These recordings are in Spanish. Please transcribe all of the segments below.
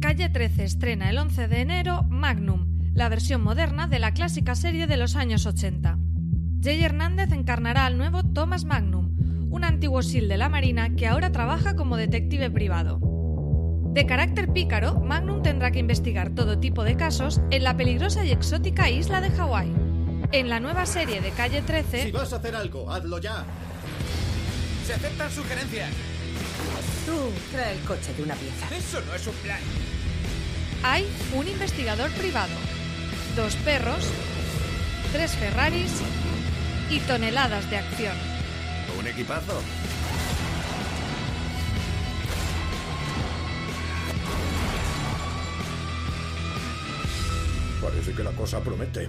Calle 13 estrena el 11 de enero Magnum, la versión moderna de la clásica serie de los años 80. Jay Hernández encarnará al nuevo Thomas Magnum, un antiguo SEAL de la Marina que ahora trabaja como detective privado. De carácter pícaro, Magnum tendrá que investigar todo tipo de casos en la peligrosa y exótica isla de Hawái. En la nueva serie de Calle 13... Si vas a hacer algo, hazlo ya. Se aceptan sugerencias. Tú trae el coche de una pieza. Eso no es un plan. Hay un investigador privado, dos perros, tres Ferraris y toneladas de acción. Un equipazo. Parece que la cosa promete.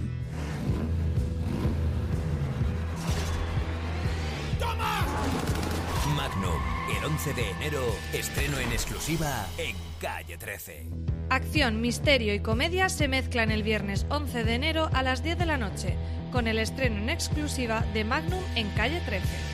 Magnum, el 11 de enero, estreno en exclusiva en Calle 13. Acción, misterio y comedia se mezclan el viernes 11 de enero a las 10 de la noche, con el estreno en exclusiva de Magnum en Calle 13.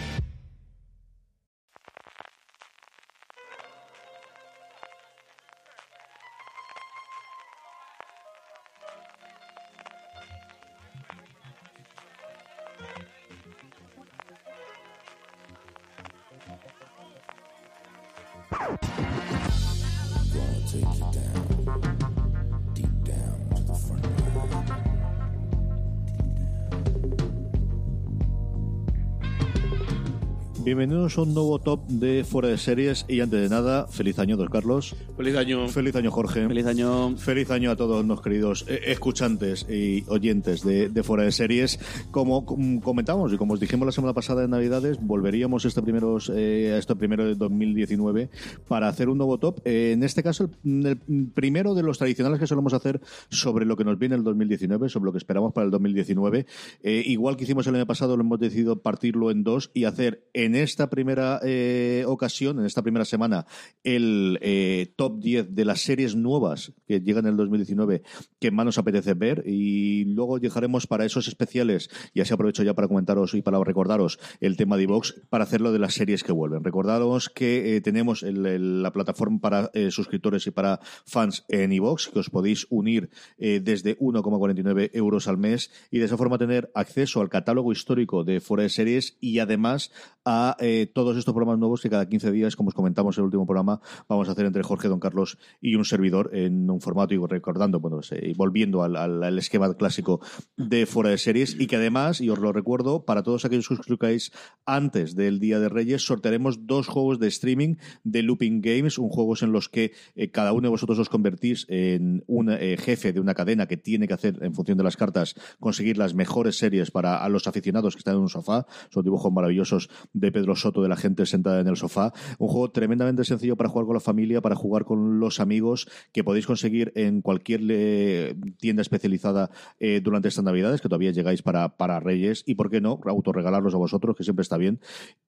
Bienvenidos a un nuevo top de Fuera de Series y antes de nada, feliz año, don Carlos. Feliz año. Feliz año, Jorge. Feliz año. Feliz año a todos los queridos eh, escuchantes y oyentes de, de Fuera de Series. Como com- comentamos y como os dijimos la semana pasada en Navidades, volveríamos este primeros, eh, a este primero de 2019 para hacer un nuevo top. Eh, en este caso, el, el primero de los tradicionales que solemos hacer sobre lo que nos viene el 2019, sobre lo que esperamos para el 2019. Eh, igual que hicimos el año pasado, lo hemos decidido partirlo en dos y hacer en esta primera eh, ocasión, en esta primera semana, el eh, top 10 de las series nuevas que llegan en el 2019 que más nos apetece ver y luego dejaremos para esos especiales, y así aprovecho ya para comentaros y para recordaros el tema de iVox, para hacerlo de las series que vuelven. Recordaros que eh, tenemos el- la plataforma para eh, suscriptores y para fans en iVox, que os podéis unir eh, desde 1,49 euros al mes y de esa forma tener acceso al catálogo histórico de Fuera de Series y además a eh, todos estos programas nuevos que cada 15 días, como os comentamos en el último programa, vamos a hacer entre Jorge, Don Carlos y un servidor en un formato y recordando, bueno, volviendo al esquema clásico de Fuera de Series y que además, y os lo recuerdo, para todos aquellos que os suscribáis antes del Día de Reyes, sortearemos dos juegos de streaming de Looping Games, un juegos en los que eh, cada uno de vosotros os convertís en un eh, jefe de una cadena que tiene que hacer, en función de las cartas, conseguir las mejores series para a los aficionados que están en un sofá. Son dibujos maravillosos de Pedro Soto, de la gente sentada en el sofá. Un juego tremendamente sencillo para jugar con la familia, para jugar con los amigos, que podéis conseguir en cualquier eh, tienda especializada eh, durante estas Navidades, que todavía llegáis para, para Reyes, y por qué no, autorregalarlos a vosotros, que siempre está bien.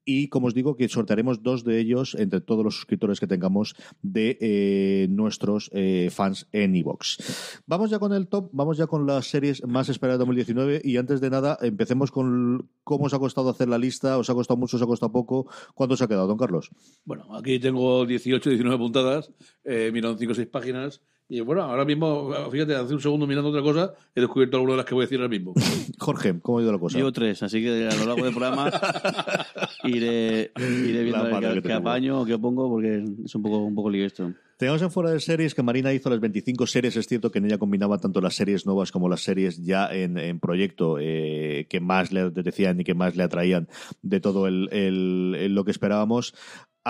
Y como os digo, que sortearemos dos de ellos entre todos los suscriptores que tengamos de eh, nuestros fans en iVox. Vamos ya con el top, vamos ya con las series más esperadas de 2019 y antes de nada empecemos con cómo os ha costado hacer la lista, os ha costado mucho, os ha costado poco, ¿cuánto os ha quedado, don Carlos? Bueno, aquí tengo 18, 19 puntadas. eh, miraron cinco o seis páginas. Y bueno, ahora mismo, fíjate, hace un segundo mirando otra cosa, he descubierto alguna de las que voy a decir ahora mismo. Jorge, ¿cómo ha ido la cosa? Llevo tres, así que a lo largo del programa iré, iré viendo a ver qué, que qué apaño o qué pongo, porque es un poco, un poco lío esto. Tenemos en fuera de series que Marina hizo las 25 series. Es cierto que en ella combinaba tanto las series nuevas como las series ya en, en proyecto eh, que más le decían y que más le atraían de todo el, el- el- lo que esperábamos.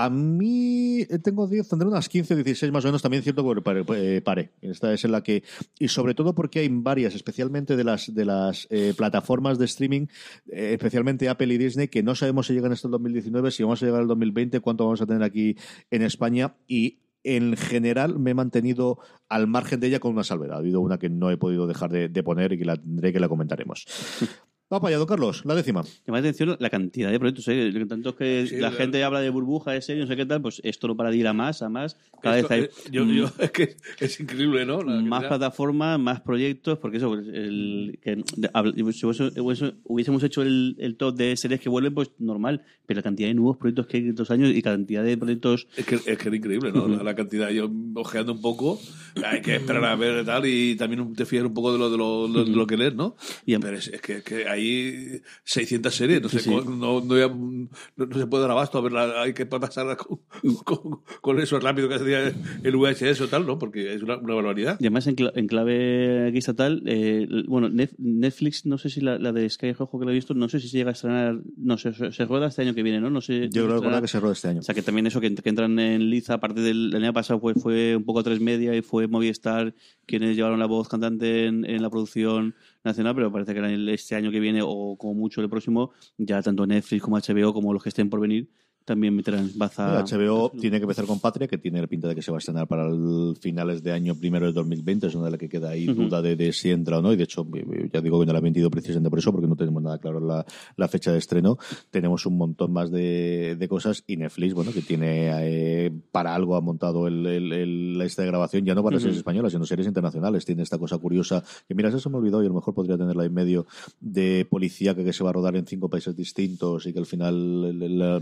A mí eh, tengo 10, tendré unas 15, 16 más o menos, también cierto que pare, eh, pare. Esta es en la que, y sobre todo porque hay varias, especialmente de las, de las eh, plataformas de streaming, eh, especialmente Apple y Disney, que no sabemos si llegan hasta el 2019, si vamos a llegar al 2020, cuánto vamos a tener aquí en España y en general me he mantenido al margen de ella con una salvedad. Ha habido una que no he podido dejar de, de poner y que la tendré que la comentaremos. Vamos para allá, don Carlos, la décima. Llama la atención la cantidad de proyectos. ¿eh? Tanto que Sí, la la- gente habla de burbuja, de serie, no sé qué tal, pues esto no para de ir a más, a más. Cada Esto, vez hay eh, yo, yo- es que es increíble, ¿no? La más plataformas, más proyectos, porque eso, pues, el, que, de- si hubiésemos hecho el, el top de series que vuelven, pues normal, pero la cantidad de nuevos proyectos que hay en estos años y cantidad de proyectos Es que, es que era increíble, ¿no? La, la cantidad. Yo ojeando un poco, hay que esperar a ver y tal, y también te fías un poco de lo, de lo, de lo que lees, ¿no? Y em- Pero es, es que, que hay 600 series, no, sé, Sí. No, no, ya- no- no se puede dar abasto a verla, hay que pasar con, con, con eso rápido que hacía el VHS o tal, ¿no? Porque es una, una barbaridad. Y además en, cla- en clave aquí estatal, eh, bueno, Netflix, no sé si la, la de Sky Rojo que lo he visto, no sé si se llega a estrenar, no sé, se, se rueda este año que viene, ¿no? No sé. Yo creo que se rueda este año. O sea, que también eso, que, que entran en liza, aparte del el año pasado fue, fue un poco tres media y fue Movistar quienes llevaron la voz cantante en, en la producción nacional, pero parece que este año que viene o como mucho el próximo, ya tanto Netflix como HBO como los que estén por venir también meterán baza. HBO tiene que empezar con Patria, que tiene la pinta de que se va a estrenar para el finales de año primero de 2020. Es una de las que queda ahí duda de, de si entra o no. Y de hecho, eh, ya digo que no la he vendido precisamente por eso, porque no tenemos nada claro la, la fecha de estreno. Tenemos un montón más de, de cosas. Y Netflix, bueno, que tiene eh, para algo ha montado el, el- esta grabación, ya no para Ujú. series españolas, sino series internacionales. Tiene esta cosa curiosa que, mira, eso se me olvidó y a lo mejor podría tenerla en medio de policía que se va a rodar en cinco países distintos y que al final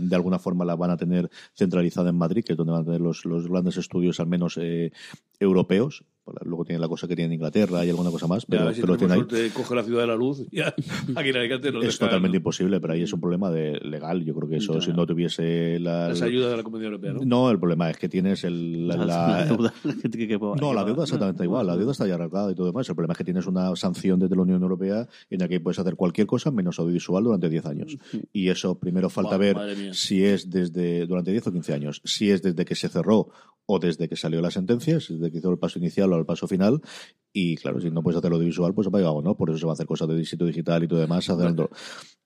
de alguna forma la van a tener centralizada en Madrid, que es donde van a tener los, los grandes estudios, al menos eh, europeos. Luego tiene la cosa que tiene en Inglaterra y alguna cosa más, Ya, pero, a ver si pero tiene ahí. suerte, coge la ciudad de la luz. Ya, aquí en Alicante nos Es deja totalmente imposible, pero ahí es un problema de legal. Yo creo que eso, si no tuviese la. las ayudas de la Comunidad Europea, ¿no? No, el problema es que tienes el, la, la- deuda que- que- que- no, la deuda exactamente igual. La deuda está ya arreglada y todo demás. El problema es que tienes una sanción desde la Unión Europea en la que puedes hacer cualquier cosa menos audiovisual durante 10 años. Y eso primero falta ver si es desde durante 10 o 15 años, si es desde que se cerró o desde que salió la sentencia, desde que hizo el paso inicial o el paso final. Y claro, si no puedes hacer audiovisual, pues apaga o no. Por eso se va a hacer cosas de distrito digital y todo demás. haciendo-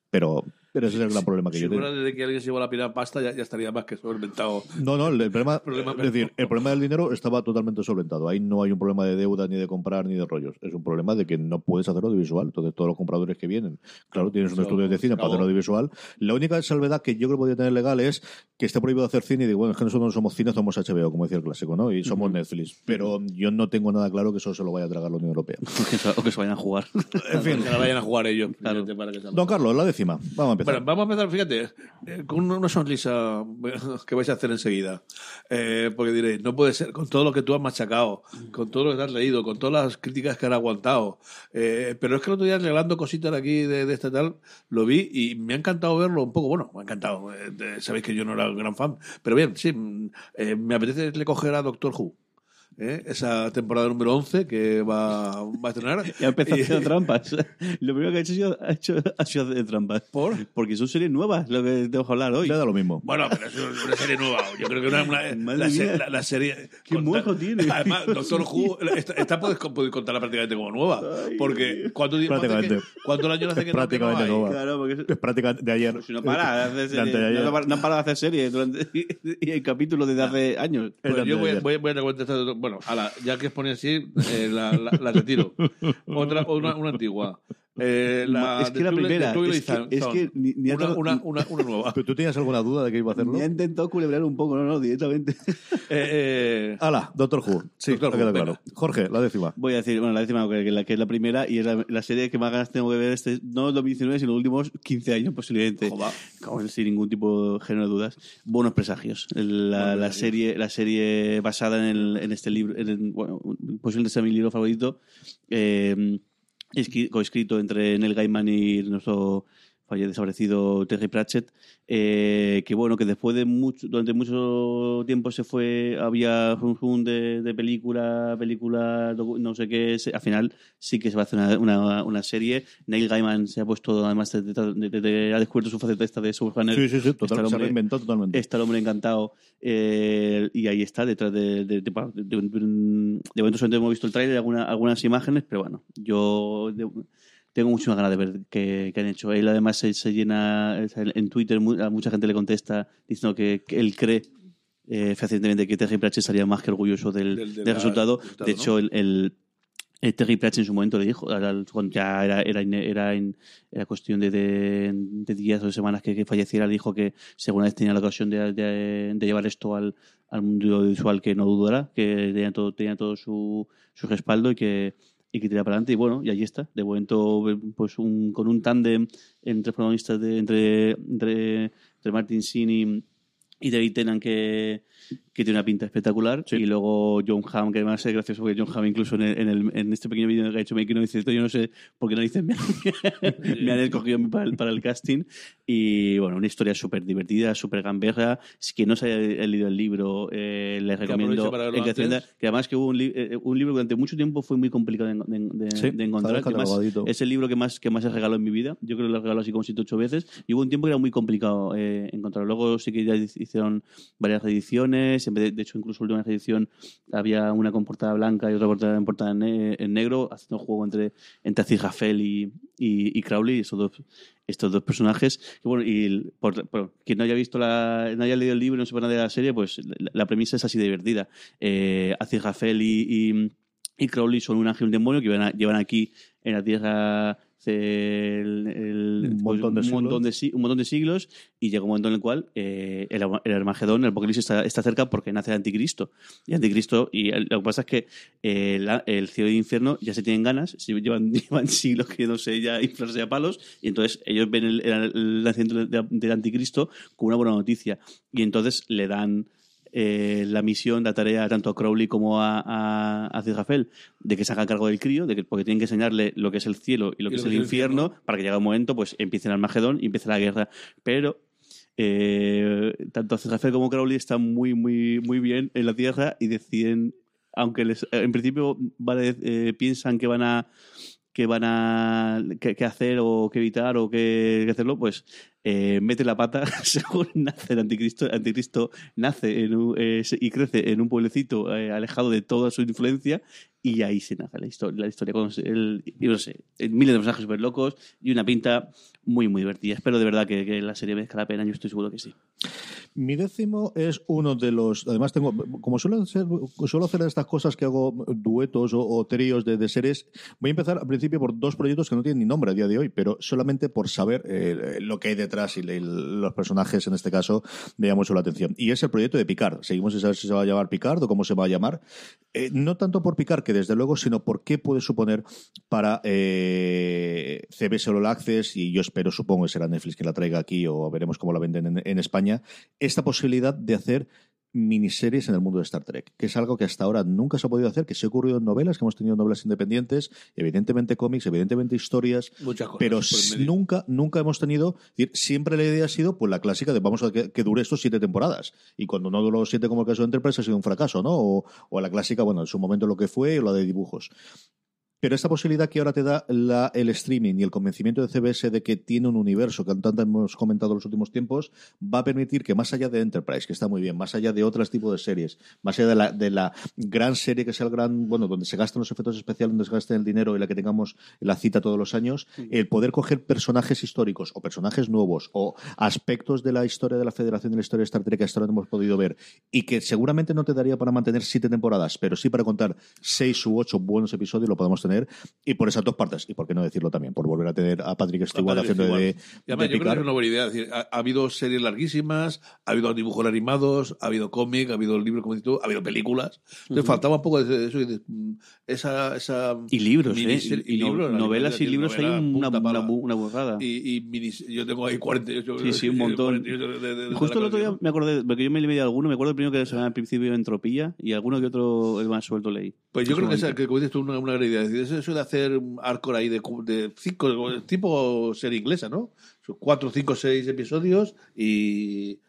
Pero, pero ese es el gran problema que Si yo tengo. desde que alguien se llevó la pila pasta, ya, ya estaría más que solventado. No, no, el, el problema, Problema es decir, el problema del dinero estaba totalmente solventado. Ahí no hay un problema de deuda, ni de comprar, ni de rollos. Es un problema de que no puedes hacer audiovisual. Entonces, todos los compradores que vienen, claro, tienes un Eso, estudio de cine para hacer audiovisual. La única salvedad que yo creo que podría tener legal es que esté prohibido hacer cine y digo, bueno, es que nosotros no somos cine, somos HBO, como decía el clásico, ¿no? Y somos Netflix. Pero yo no tengo nada claro que eso se lo vaya a tragar la Unión Europea. o que se- o que se vayan a jugar. En fin, Que la vayan a jugar ellos. Claro. para que salga. don Carlos, la décima. Vamos a empezar. Bueno, vamos a empezar, fíjate, eh, con una sonrisa que vais a hacer enseguida. Eh, porque diréis, no puede ser, con todo lo que tú has machacado, con todo lo que te has leído, con todas las críticas que han aguantado. Eh, pero es que el otro día, regalando cositas aquí, de, de este tal, lo vi y me ha encantado verlo un poco. Bueno, me ha encantado. eh, sabéis que yo no era un gran fan. Pero bien, sí, mm, me apetece le coger a Doctor Who. ¿Eh? Esa temporada número 11 que va, va a estrenar. Ya empezó Y- haciendo trampas. Lo primero que ha hecho, ha sido- ha hecho, ha sido hacer trampas. ¿Por? Porque son series nuevas lo que tengo que hablar hoy. Le da lo mismo. Bueno, pero es una serie nueva. Yo creo que una, una- Madre la, se- mía. la- la serie. Qué mojo tiene. Además, Doctor Who, esta, esta puedes, puedes contarla prácticamente como nueva. Porque ¿cuánto tiempo hace Prácticamente. que- ¿Cuántos años hace que no- prácticamente nueva. Claro, porque es- Es prácticamente de ayer. si no para de anteayer. no, no han parado de hacer series durante, y hay capítulos desde hace años. Pues El yo voy, a- ayer. voy, a- voy a contestar. Bueno, ala, ya que os pone así, eh, la, retiro. Otra, una antigua. Eh, la es que la primera, es que, Zone. es que ni, una, tardado- una, una, una nueva. ¿Pero tú tenías alguna duda de que iba a hacerlo? ni ha intentado culebrar un poco, no, no, directamente. Eh, eh, Hala, Doctor Who. Sí, Doctor me Who, claro. Jorge, la décima. Voy a decir, bueno, la décima, que, que la, que es la primera, y es la, la serie que más ganas tengo que ver, este, no en 2019, sino los últimos 15 años posiblemente. Joder. Sin ningún tipo de género de dudas. Buenos presagios. El- La, la serie, la serie basada en, el- en este libro, en el- bueno, posiblemente sea mi libro favorito, eh, coescrito entre Neil Gaiman y nuestro falle desaparecido Terry Pratchett, eh, que bueno, que después de mucho, durante mucho tiempo se fue, había un de, de película, película, no sé qué, al final sí que se va a hacer una, una, una serie. Neil Gaiman se ha puesto, además, de, de- ha descubierto su faceta esta de subhunner. Sí, sí, sí, se ha reinventado totalmente. Está el hombre encantado eh, y ahí está, detrás de... De, momento solamente hemos visto el tráiler, alguna, algunas imágenes, pero bueno, yo tengo muchísimas ganas de ver qué, qué han hecho. Él además se, se llena, en Twitter a mucha gente le contesta diciendo que, que él cree eh, fehacientemente que Terry Pratchett estaría más que orgulloso del, Del- del del resultado. resultado, De hecho, ¿no? el, el- el Terry Pratchett en su momento le dijo, cuando ya era, era, era, era cuestión de, de, de días o de semanas que, que falleciera, le dijo que alguna vez tenía la ocasión de, de- llevar esto al, al mundo audiovisual, que no dudara, que tenía todo, tenía todo su, su respaldo y que, y que tirara para adelante. Y bueno, y ahí está. De momento, pues un, con un tándem entre protagonistas de, entre, entre, entre Martin Sheen y, y David Tennant que, que tiene una pinta espectacular. Y luego John Hamm que además es gracioso porque John Hamm incluso en, el- en, el- en este pequeño vídeo que ha hecho Making dice esto yo no sé por qué narices me, me han escogido para el, para el casting y bueno una historia súper divertida súper gamberra. Si quien no se haya leído el libro eh, les recomiendo que antes. atienda- que además que hubo un, li- eh, un libro que durante mucho tiempo fue muy complicado de, de- de- Sí, de encontrar que más- es el libro que más que más he regalado en mi vida. Yo creo que lo he regalado así como 7 8 veces. Y hubo un tiempo que era muy complicado eh, encontrarlo. Luego sí que ya hicieron varias ediciones en de, hecho incluso la última edición había una con portada blanca y otra portada en portada en, ne- en negro haciendo un juego entre entre Aziraphale y, y, y Crowley estos dos personajes. Que bueno y quien no haya visto no haya leído el libro y no sepa nada de la serie pues la, premisa es así divertida. Eh, Aziraphale y, y y Crowley son un ángel y un demonio que llevan, llevan aquí en la Tierra el- el- Un montón de un, montón siglos. de, si- un montón de siglos y llega un momento en el cual eh, el, el Armagedón, el Apocalipsis está, está cerca porque nace el Anticristo. Y Anticristo, y lo que pasa es que eh, la- el cielo y el infierno ya se tienen ganas, si llevan, llevan siglos queriéndose ya inflarse a palos, y entonces ellos ven el, nacimiento del, del Anticristo como una buena noticia. Y entonces le dan eh, la misión, la tarea tanto a Crowley como a, a, a de que se haga cargo del crío, de que, porque tienen que enseñarle lo que es el cielo y lo que es el infierno, para que llegue un momento, pues empiece el Armagedón y empiece la guerra. Pero eh, tanto Aziraphale como Crowley están muy, muy, muy bien en la Tierra y deciden, aunque les, en principio vale, eh, piensan que van a que van a que, que hacer o que evitar o que, que hacerlo, pues eh, mete la pata según nace el anticristo. El anticristo nace en un- eh, y crece en un pueblecito eh, alejado de toda su influencia y ahí se nace la historia. La historia con el, y no sé, eh, miles de personajes súper locos y una pinta muy, muy divertida. Espero de verdad que, la serie merezca la pena, yo estoy seguro que sí. Mi décimo es uno de los. Además, tengo. Como suelo hacer, suelo hacer estas cosas que hago duetos o, o tríos de, de series, voy a empezar al principio por dos proyectos que no tienen ni nombre a día de hoy, pero solamente por saber eh, lo que hay detrás y le- los personajes, en este caso, me llama mucho la atención. Y es el proyecto de Picard. Seguimos sin saber si se va a llamar Picard o cómo se va a llamar. Eh, no tanto por Picard, que desde luego, sino por qué puede suponer para eh, CBS All Access, y yo espero, supongo que será Netflix que la traiga aquí o veremos cómo la venden en, en España, esta posibilidad de hacer miniseries en el mundo de Star Trek, que es algo que hasta ahora nunca se ha podido hacer, que se ha ocurrido en novelas, que hemos tenido novelas independientes, evidentemente cómics, evidentemente historias, Muchas cosas pero nunca, nunca hemos tenido, decir, siempre la idea ha sido pues la clásica de vamos a que, que dure esto siete temporadas, y cuando no duró siete como el caso de Enterprise ha sido un fracaso, ¿no? O, o la clásica, bueno, en su momento lo que fue, o la de dibujos. Pero esta posibilidad que ahora te da la- el streaming y el convencimiento de CBS de que tiene un universo que tanto hemos comentado en los últimos tiempos, va a permitir que más allá de Enterprise, que está muy bien, más allá de otros tipos de series, más allá de la, de la gran serie que sea el gran, bueno, donde se gastan los efectos especiales, donde se gasten el dinero y la que tengamos la cita todos los años, el poder coger personajes históricos o personajes nuevos o aspectos de la historia de la Federación y de la historia de Star Trek que hasta ahora no hemos podido ver y que seguramente no te daría para mantener siete temporadas, pero sí para contar seis u ocho buenos episodios lo podemos tener tener, y por esas dos partes, y por qué no decirlo también, por volver a tener a Patrick Stewart Patrick haciendo de. Y además, de yo creo que es una buena idea. Es decir, ha, ha habido series larguísimas, ha habido dibujos animados, ha habido cómic, ha habido libros, como dices tú, ha habido películas. Entonces Ujú. faltaba un poco de eso, y de- esa, esa Y libros, ¿eh? Y, no- libros, la novelas y novela, libros hay novela, una, punta una, pala. una burrada. Y, y minis- yo tengo ahí 48. Sí, sí, un montón. 48 de- de- de Justo el otro día me acordé, porque yo me leí alguno, me acuerdo el primero que se llama al principio Entropía y alguno que otro el más suelto leí. Pues yo creo que, esa, que como dices tú, una, una gran idea. Eso de hacer arco ahí de, de cinco, tipo serie inglesa, ¿no? Cuatro, cinco, seis episodios y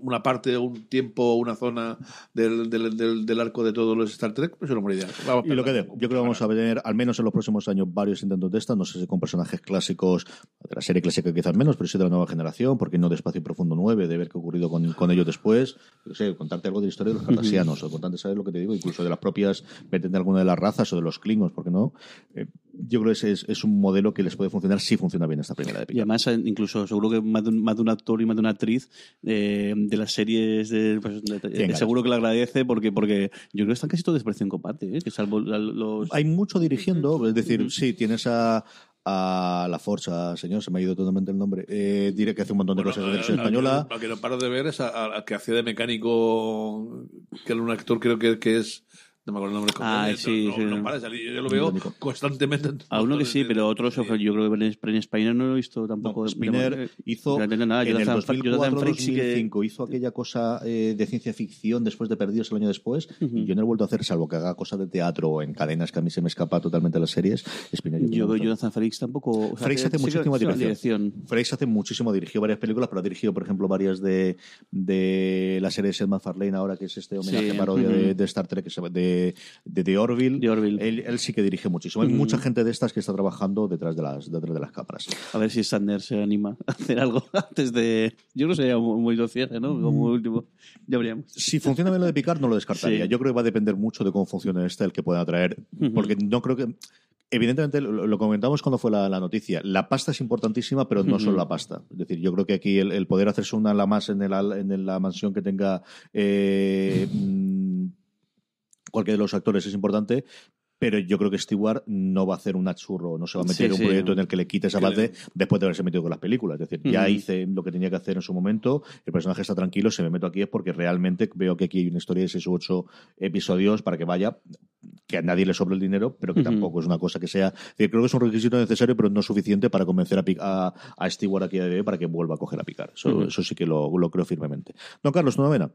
una parte, un tiempo, una zona del, del, del, del arco de todos los Star Trek, pues es una buena idea. Vamos Y lo que dé, yo creo que vamos a tener, al menos en los próximos años, varios intentos de esta. No sé si con personajes clásicos, de la serie clásica quizás menos, pero sí de la nueva generación, porque no de Espacio Profundo 9, de ver qué ha ocurrido con, con ellos después. Yo sé, contarte algo de la historia de los cardassianos, o contarte, ¿sabes lo que te digo? Incluso de las propias, de alguna de las razas o de los klingons, porque no? Eh, yo creo que ese es, es un modelo que les puede funcionar si funciona bien esta primera de Y Picard. además, eh, incluso seguro que más de un, más de un actor y más de una actriz eh, de las series de, pues, de- de- ganas. seguro que le agradece porque porque yo creo que están casi todos desprecio en combate, ¿eh? que salvo la- los Hay mucho dirigiendo, es decir, sí, tienes a a la Forza, señor, se me ha ido totalmente el nombre. Eh, diré que hace un montón de cosas de televisión española. A, que no paro de ver es a- que hacía de mecánico, que era un actor, creo que, que es. No me acuerdo el nombre. Ah, no, sí, no, sí. no para de salir. Yo, lo veo constantemente. en a uno que sí, pero otros yo creo que Bren Spiner no lo he visto tampoco. No, de- Spinner de- hizo entiendo nada. en el Jonathan Frakes- Jonathan Frakes sí que- 2004-2005 hizo aquella cosa eh, de ciencia ficción después de Perdidos el año después y yo no he vuelto a hacer salvo que haga cosas de teatro o en cadenas que a mí se me escapa totalmente las series Spinner Yo creo. Jonathan Frakes tampoco. o sea, Frakes hace muchísima sí dirección. Frakes hace muchísimo, dirigió varias películas, pero ha dirigido, por ejemplo, varias de, de la serie de Seth MacFarlane ahora, que es este homenaje Sí, parodia de, de Star Trek, que se llama- de, de The Orville. De Orville. Él, él sí que dirige muchísimo. Hay mucha gente de estas que está trabajando detrás de las, detrás de las cámaras. A ver si Sander se anima a hacer algo antes de. Yo que sería muy, muy cierre, ¿no? Como último. Ya habríamos. Si funciona bien lo de Picard, no lo descartaría. Sí. Yo creo que va a depender mucho de cómo funcione este, el que pueda atraer. Ujú. Porque no creo que. Evidentemente, lo, lo comentamos cuando fue la, la noticia. La pasta es importantísima, pero no solo la pasta. Es decir, yo creo que aquí el, el poder hacerse una la más en, el, en la mansión que tenga eh, mm, cualquiera de los actores es importante. Pero yo creo que Stewart no va a hacer un churro, no se va a meter Sí, en un sí. proyecto en el que le quite esa parte después de haberse metido con las películas. Es decir, ya hice lo que tenía que hacer en su momento, el personaje está tranquilo, si me meto aquí es porque realmente veo que aquí hay una historia de seis u ocho episodios para que vaya, que a nadie le sobre el dinero, pero que tampoco es una cosa que sea... decir, creo que es un requisito necesario, pero no suficiente para convencer a, a, a Stewart aquí a para que vuelva a coger a picar. Eso, eso sí que lo, lo creo firmemente. Don Carlos, tu novena.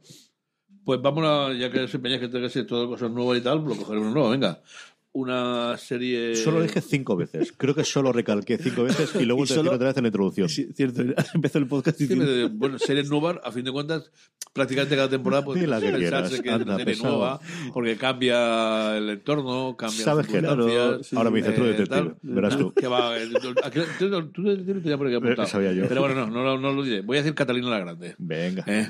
Pues vamos a, ya que se empeña que tenga que ser todo cosas nuevas y tal, lo cogeremos nuevo, venga. Una serie. Solo lo dije cinco veces. Creo que solo recalqué cinco veces y luego Y te solo- otra vez en la introducción. Sí, cierto. Empezó el podcast Sí, diciendo. pero, bueno, series nuevas, a fin de cuentas, prácticamente cada temporada puede la que pensarse quieras, que es una serie pesado. nueva, porque cambia el entorno, cambia Sabes que las no. circunstancias, Ahora me dice, True Detective, tal. verás tú. Que va, eh, tú- aquí- tú- tú- tú Detective tenía por aquí apuntado. Eh, sabía yo. Pero bueno, no, no, no lo diré. Voy a decir Catalina la Grande. Venga. ¿eh?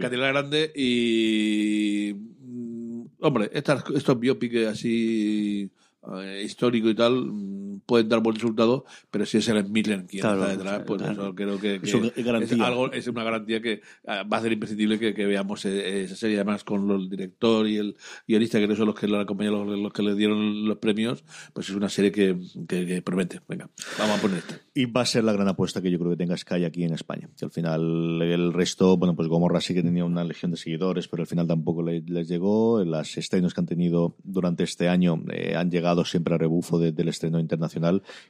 Catalina la Grande y... Hombre, estas, estos biopics así eh, histórico y tal pueden dar buen resultado, pero si es el Midland quien Claro, está detrás, pues claro. eso creo que, que Eso es algo, es una garantía que ah, va a ser imprescindible que, que veamos eh, esa serie, además con el director y el guionista, que son los que lo acompañaron, los, los que le dieron los premios, pues es una serie que, promete. Venga, vamos a poner esta. Y va a ser la gran apuesta que yo creo que tenga Sky aquí en España. Que al final el resto, bueno, pues Gomorra sí que tenía una legión de seguidores, pero al final tampoco le- les llegó. Las estrenos que han tenido durante este año eh, han llegado siempre a rebufo de- del estreno internacional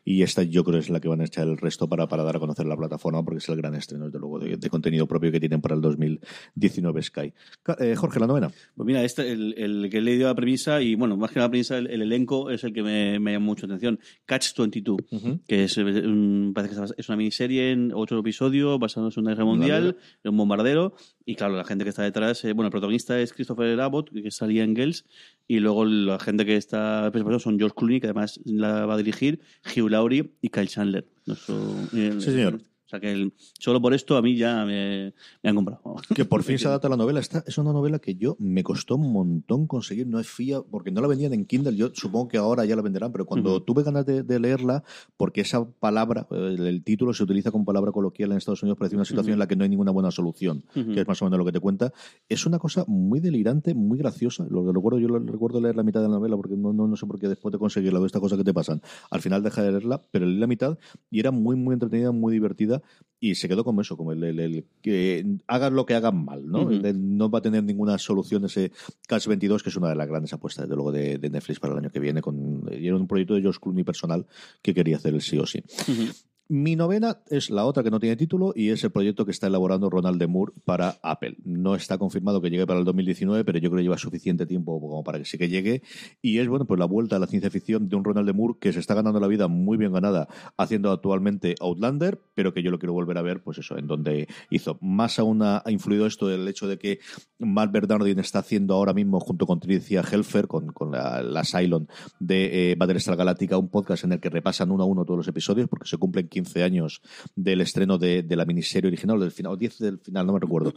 y esta yo creo es la que van a echar el resto para, para dar a conocer la plataforma porque es el gran estreno, desde luego, de, de contenido propio que tienen para el 2019 Sky. Eh, Jorge, la novena. Pues mira, este, el, el que he leído la premisa, y bueno, más que la premisa, el, el elenco es el que me, me llama mucho la atención. Catch 22, que es, eh, un- parece que es una miniserie en ocho episodios basándose en una guerra mundial, en un bombardero. Y claro, la gente que está detrás, eh, bueno, el protagonista es Christopher Abbott, que salía en Girls, y luego la gente que está son George Clooney, que además la va a dirigir, Hugh Laurie y Kyle Chandler. Eh, Sí, señor. Sea que el- solo por esto a mí ya me, me han comprado. Que por fin se adapta la novela. Esta es una novela que yo me costó un montón conseguir. No es fía, porque no la vendían en Kindle. Yo supongo que ahora ya la venderán, pero cuando tuve ganas de, de leerla, porque esa palabra, el, el título se utiliza como palabra coloquial en Estados Unidos para decir una situación en la que no hay ninguna buena solución, que es más o menos lo que te cuenta. Es una cosa muy delirante, muy graciosa. Lo que recuerdo, yo lo- recuerdo leer la mitad de la novela, porque no, no, no sé por qué después de conseguirla, de estas cosas que te pasan, al final deja de leerla, pero leí la mitad y era muy, muy entretenida, muy divertida y se quedó como eso, como el, el- el que hagan lo que hagan mal, ¿no? No va a tener ninguna solución ese Cats 22, que es una de las grandes apuestas, desde luego, de, de Netflix para el año que viene. Con, y era un proyecto de George Clooney personal que quería hacer el sí o sí. Ujú. Mi novena es la otra que no tiene título y es el proyecto que está elaborando Ronald de Moore para Apple. No está confirmado que llegue para el 2019, pero yo creo que lleva suficiente tiempo como para que sí que llegue. Y es, bueno, pues la vuelta a la ciencia ficción de un Ronald de Moore que se está ganando la vida muy bien ganada haciendo actualmente Outlander, pero que yo lo quiero volver a ver, pues eso, en donde hizo. Más aún ha, influido esto el hecho de que Matt Bernardin está haciendo ahora mismo, junto con Tricia Helfer, con, la, Cylon de eh, Battlestar Galáctica, un podcast en el que repasan uno a uno todos los episodios, porque se cumplen 15 años del estreno de, de la miniserie original, del final, o 10 del final, no me recuerdo.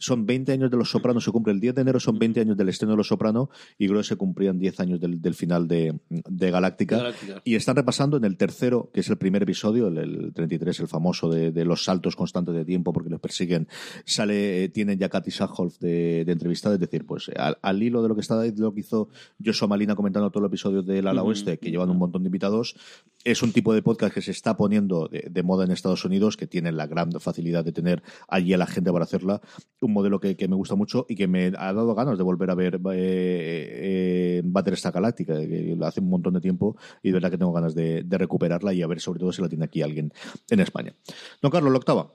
Son 20 años de Los Sopranos, se cumple el 10 de enero, son 20 años del estreno de Los Sopranos, y creo que se cumplían 10 años del, del final de, de Galáctica. Galáctica. Y están repasando en el tercero, que es el primer episodio, el, el 33, el famoso de, de los saltos constantes de tiempo porque los persiguen. Sale, eh, tienen ya Katy Sackhoff de, de entrevistada, es decir, pues al, al hilo de lo que está de lo que hizo Joshua Malina comentando todo el episodio del Ala Oeste, que llevan un montón de invitados, es un tipo de podcast que se está poniendo de, moda en Estados Unidos, que tiene la gran facilidad de tener allí a la gente para hacerla. Un modelo que, que me gusta mucho y que me ha dado ganas de volver a ver eh, eh, Battlestar Galáctica, que hace un montón de tiempo y de verdad que tengo ganas de, recuperarla y a ver sobre todo si la tiene aquí alguien en España. Don Carlos, la octava.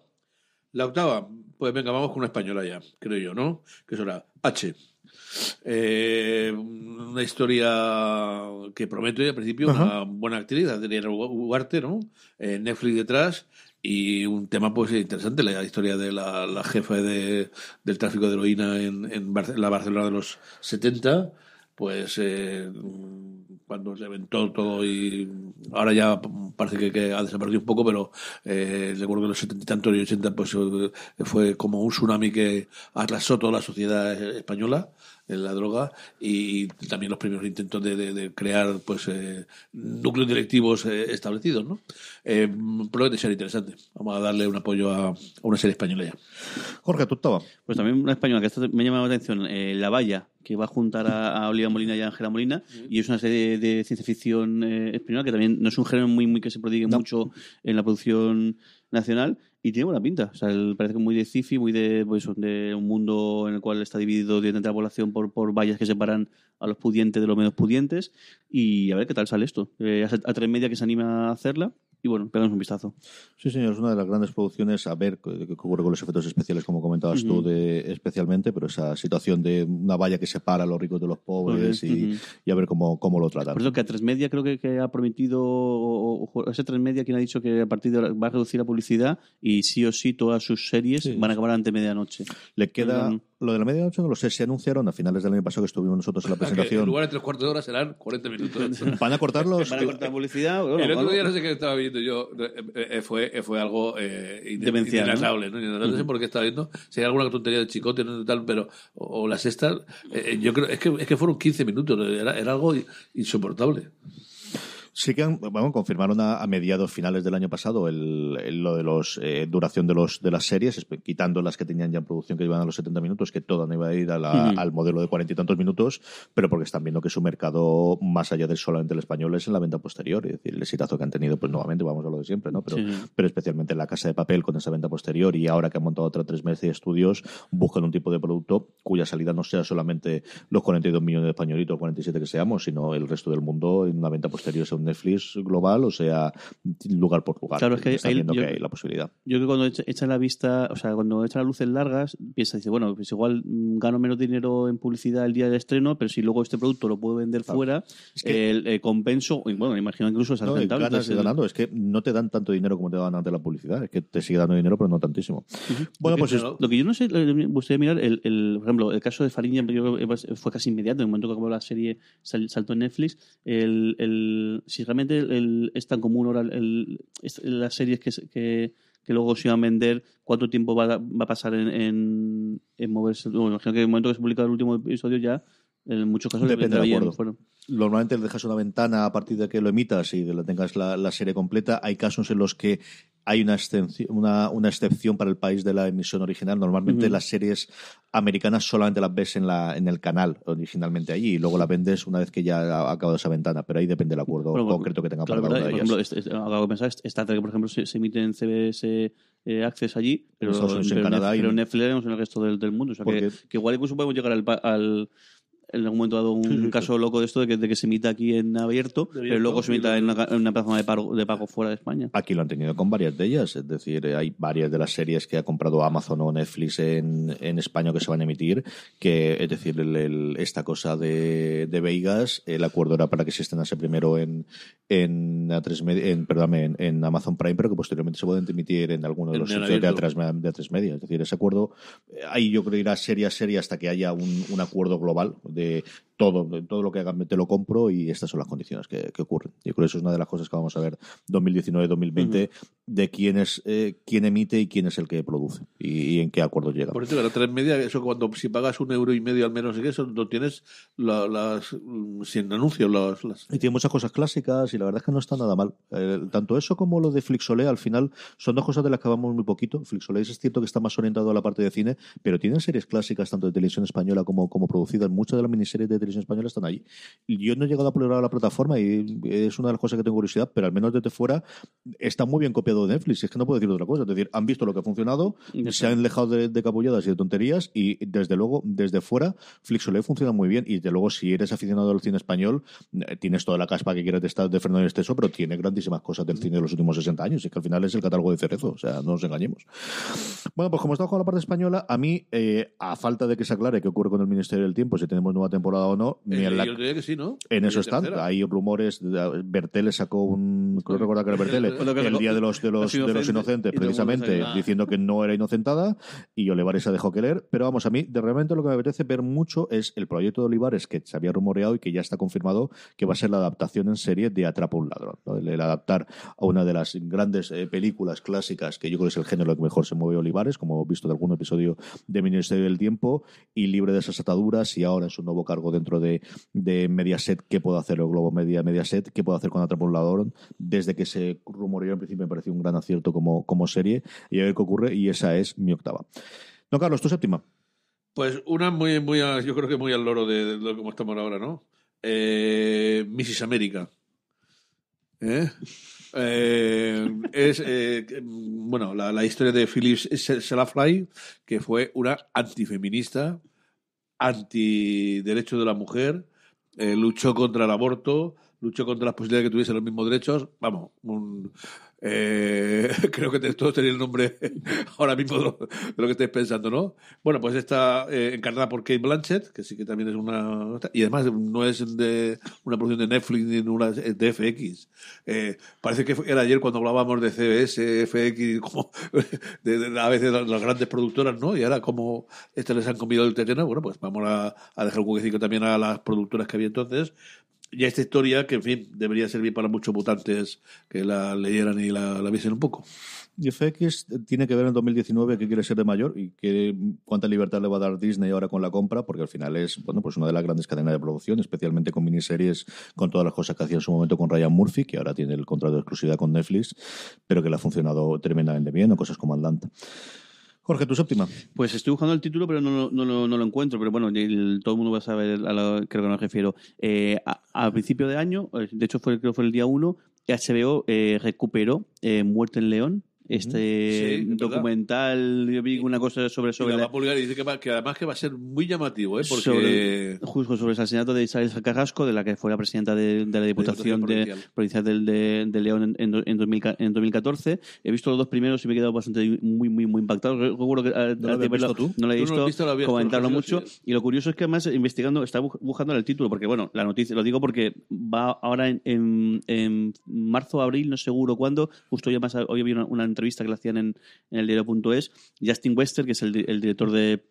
La octava, pues venga, vamos con una española ya, creo yo, ¿no? Que será H. Eh, una historia que promete al principio, una buena actriz, Adriana Ugarte, ¿no? Eh, Netflix detrás y un tema pues interesante, la historia de la, la jefa de, del tráfico de heroína en, en Barce- la Barcelona de los 70, pues eh, cuando se aventó todo y ahora ya parece que, que ha desaparecido un poco, pero eh, recuerdo que en los 70 y tantos y 80 pues eh, fue como un tsunami que arrasó toda la sociedad española en la droga y también los primeros intentos de, de- de crear pues eh, núcleos directivos eh, establecidos, ¿no? Eh, promete ser interesante. Vamos a darle un apoyo a, a una serie española ya. Jorge, tu octava. Pues también una española que esto me llama la atención, eh, La Valla, que va a juntar a, a Olivia Molina y a Ángela Molina, y es una serie de ciencia ficción eh, española que también no es un género muy, muy que se prodigue mucho en la producción nacional y tiene buena pinta. O sea, el- parece muy de sci-fi, muy de, pues, de un mundo en el cual está dividido directamente la población por, por vallas que separan a los pudientes de los menos pudientes. Y a ver qué tal sale esto. Eh, a, a tres media que se anima a hacerla. Y bueno, pegamos un vistazo. Sí, señor, es una de las grandes producciones. A ver qué ocurre con los efectos especiales, como comentabas tú, Ujú. de, especialmente, pero esa situación de una valla que separa a los ricos de los pobres Ujú. y, y a ver cómo, cómo lo tratan. Por eso que a tres media creo que, que ha prometido, o, o- ese tres media quien ha dicho que a partir de ahora va a reducir la publicidad y sí o sí todas sus series Sí. van a acabar ante medianoche. Le queda. Lo de la medianoche no lo sé, se anunciaron a finales del año pasado que estuvimos nosotros en la en presentación. lugar de tres cuartos de hora serán 40 minutos. ¿Van a cortarlos? Van a cortar publicidad. bueno, el otro día no sé qué estaba viendo yo, eh, eh, fue, eh, fue algo eh, Demencial, ¿no? inenarrable, ¿no? Inenarrable. No sé por qué estaba viendo, si hay alguna tontería de chicote ¿no? tal, pero, o, o la sexta, eh, yo creo, es que, es que fueron 15 minutos, era, era algo insoportable. Sí que han- bueno, confirmaron a, a mediados finales del año pasado el, el- lo de los eh, duración de los de las series, quitando las que tenían ya en producción que iban a los 70 minutos, que toda no iba a ir a la- Ujú. al modelo de cuarenta y tantos minutos, pero porque están viendo que su mercado, más allá del solamente el español, es en la venta posterior. Es decir, el exitazo que han tenido, pues nuevamente vamos a lo de siempre, ¿no? Pero, Sí, sí. pero especialmente en la casa de papel con esa venta posterior y ahora que han montado otra tres meses de estudios, buscan un tipo de producto cuya salida no sea solamente los 42 millones de españolitos, 47 que seamos, sino el resto del mundo en una venta posterior, sea un Netflix global o sea lugar por lugar. Claro, es que ahí yo- que hay la posibilidad. Yo creo que cuando echa- echan la vista, o sea, cuando echan las luces largas, piensa, dice, bueno, pues igual mm, gano menos dinero en publicidad el día del estreno, pero si luego este producto lo puedo vender Claro. fuera, Es que- el, compenso, bueno, imagino incluso es No, y rentable. ganas ganando. Es que no te dan tanto dinero como te daban antes la publicidad. Es que te sigue dando dinero, pero no tantísimo. Bueno, pues es- Lo que yo no sé, me gustaría mirar, el, el- por ejemplo, el caso de Fariña que fue casi inmediato, en el momento que acabó la serie sal- saltó en Netflix, el, el- si realmente el- es tan común ahora el- las series que, que, que luego se iban a vender, ¿cuánto tiempo va, a- va a pasar en, en, en moverse? Bueno, imagino que en el momento que se publica el último episodio ya, en muchos casos Depende del bien, acuerdo. fuera. Normalmente le dejas una ventana a partir de que lo emitas y de la tengas la, la serie completa. Hay casos en los que hay una, excepción- una, una excepción para el país de la emisión original. Normalmente las series americanas solamente las ves en, la, en el canal originalmente allí y luego la vendes una vez que ya ha acabado esa ventana. Pero ahí depende del acuerdo Bueno, concreto que tenga Claro, para cada una de por ellas. ejemplo, este- acabo de pensar, Star Trek, por ejemplo, se, se emite en CBS eh, Access allí, pero, En pero Canadá y- pero en Netflix en el resto del, del mundo. O sea, que, que igual incluso podemos llegar al en algún momento dado un caso loco de esto de que, de que se emita aquí en abierto, pero luego se emita en una, en una plataforma de pago, de pago fuera de España. Aquí lo han tenido con varias de ellas, es decir, hay varias de las series que ha comprado Amazon o Netflix en, en España que se van a emitir, que es decir, el- el- esta cosa de, de Vegas, el acuerdo era para que se estrenase primero en en, A3 Media- en, perdóname, en, en Amazon Prime, pero que posteriormente se pueden emitir en alguno de los sitios de abierto. A3, de A3 Media. Es decir, ese acuerdo, eh, ahí yo creo que irá serie a serie hasta que haya un, un acuerdo global de אה, todo, todo lo que hagan te lo compro y estas son las condiciones que, que ocurren. Yo creo que eso es una de las cosas que vamos a ver 2019-2020 de quién es eh, quién emite y quién es el que produce y, y en qué acuerdos llega. Por eso, la tres media, eso cuando si pagas un euro y medio al menos, y eso no tienes la- las mm, sin anuncios, las, las- Y tiene muchas cosas clásicas y la verdad es que no está nada mal. Eh, tanto eso como lo de Flixolé al final son dos cosas de las que hablamos muy poquito. Flixolé es cierto que está más orientado a la parte de cine, pero tienen series clásicas tanto de televisión española como, como producidas. Muchas de las miniseries de televisión española están. Y yo no he llegado a probar la plataforma y es una de las cosas que tengo curiosidad, pero al menos desde fuera está muy bien copiado de Netflix. Es que no puedo decir otra cosa. Es decir, han visto lo que ha funcionado, se han dejado de, de capulladas y de tonterías y desde luego, desde fuera, Flixolé funciona muy bien y desde luego si eres aficionado al cine español, eh, tienes toda la caspa que quieras de estar de Fernando Esteso, pero tiene grandísimas cosas del cine de los últimos 60 años. Y que al final es el catálogo de Cerezo, o sea, no nos engañemos. Bueno, pues como estamos con la parte española, a mí, eh, a falta de que se aclare qué ocurre con el Ministerio del Tiempo, si tenemos nueva temporada o no, ni Eh, en la- yo que sí, ¿no? en eso están. Hay rumores. Bertele sacó un. Creo recordar que era Bertele. El día de los, de los, de los inocentes, precisamente, se- ah. diciendo que no era inocentada. Y Olivares ha dejado que leer. Pero vamos, a mí, de repente, lo que me apetece ver mucho es el proyecto de Olivares, que se había rumoreado y que ya está confirmado que va a ser la adaptación en serie de Atrapa un ladrón. ¿no? El, el adaptar a una de las grandes eh, películas clásicas, que yo creo que es el género en el que mejor se mueve Olivares, como hemos visto de algún episodio de Ministerio del Tiempo, y libre de esas ataduras, y ahora en su nuevo cargo dentro de, de Mediaset, ¿qué puedo hacer el Globo Media Mediaset? ¿Qué puedo hacer con Atrapa un ladrón? Desde que se rumoreó en principio me pareció un gran acierto como, como serie, y a ver qué ocurre, y esa es mi octava. No, Carlos, tu séptima. Pues una muy, muy, yo creo que muy al loro de, lo como estamos ahora, ¿no? Eh, Mrs. América. ¿Eh? Eh, es, eh, mm, bueno, la, la historia de Phyllis Selafly, que fue una antifeminista, antiderecho de la mujer, eh, luchó contra el aborto, luchó contra las posibilidades de que tuviese los mismos derechos. Vamos, un, eh, creo que todos tenéis el nombre ahora mismo de lo, que estáis pensando, ¿no? Bueno, pues está eh, encarnada por Kate Blanchett, que sí que también es una... Y además no es de una producción de Netflix ni una de FX. Eh, parece que era ayer cuando hablábamos de CBS, FX, como de, a veces las, grandes productoras, ¿no? Y ahora como estas les han comido el terreno, bueno, pues vamos a, a dejar un huequecito también a las productoras que había entonces. Y esta historia que, en fin, debería servir para muchos mutantes que la leyeran y la, la viesen un poco. Y FX tiene que ver en 2019 qué quiere ser de mayor y qué, cuánta libertad le va a dar Disney ahora con la compra, porque al final es bueno pues una de las grandes cadenas de producción, especialmente con miniseries, con todas las cosas que hacía en su momento con Ryan Murphy, que ahora tiene el contrato de exclusividad con Netflix, pero que le ha funcionado tremendamente bien, o cosas como Atlanta. Jorge, tu séptima. Pues estoy buscando el título, pero no, no, no lo encuentro. Pero bueno, todo el mundo va a saber a lo que me refiero. Eh, a, a principio de año, eh, de hecho fue, creo que fue el día 1, HBO eh, recuperó eh, Muerte en León. Este Sí, documental, yo vi una cosa sobre, Y sobre la la- va a publicar y dice que, va- que además que va a ser muy llamativo, ¿eh? Porque... sobre, justo sobre el asesinato de Isabel Carrasco, de la que fue la presidenta de, de la Diputación de- Provincial. Provincial del- de, de León en, en, en 2000 ca- en 2014. He visto los dos primeros y me he quedado bastante muy, muy, muy impactado. Re- Recuerdo que a- ¿No lo habías verlo- visto tú? No lo he Tú no visto, visto, habías comentarlo mucho. Y lo curioso es que además investigando, estaba bu- buscando el título, porque bueno, la noticia, lo digo porque va ahora en, marzo, abril, no seguro cuándo, justo hoy, además, hoy había una, una entrevista que le hacían en, en el diario.es, Justin Wester, que es el, el director de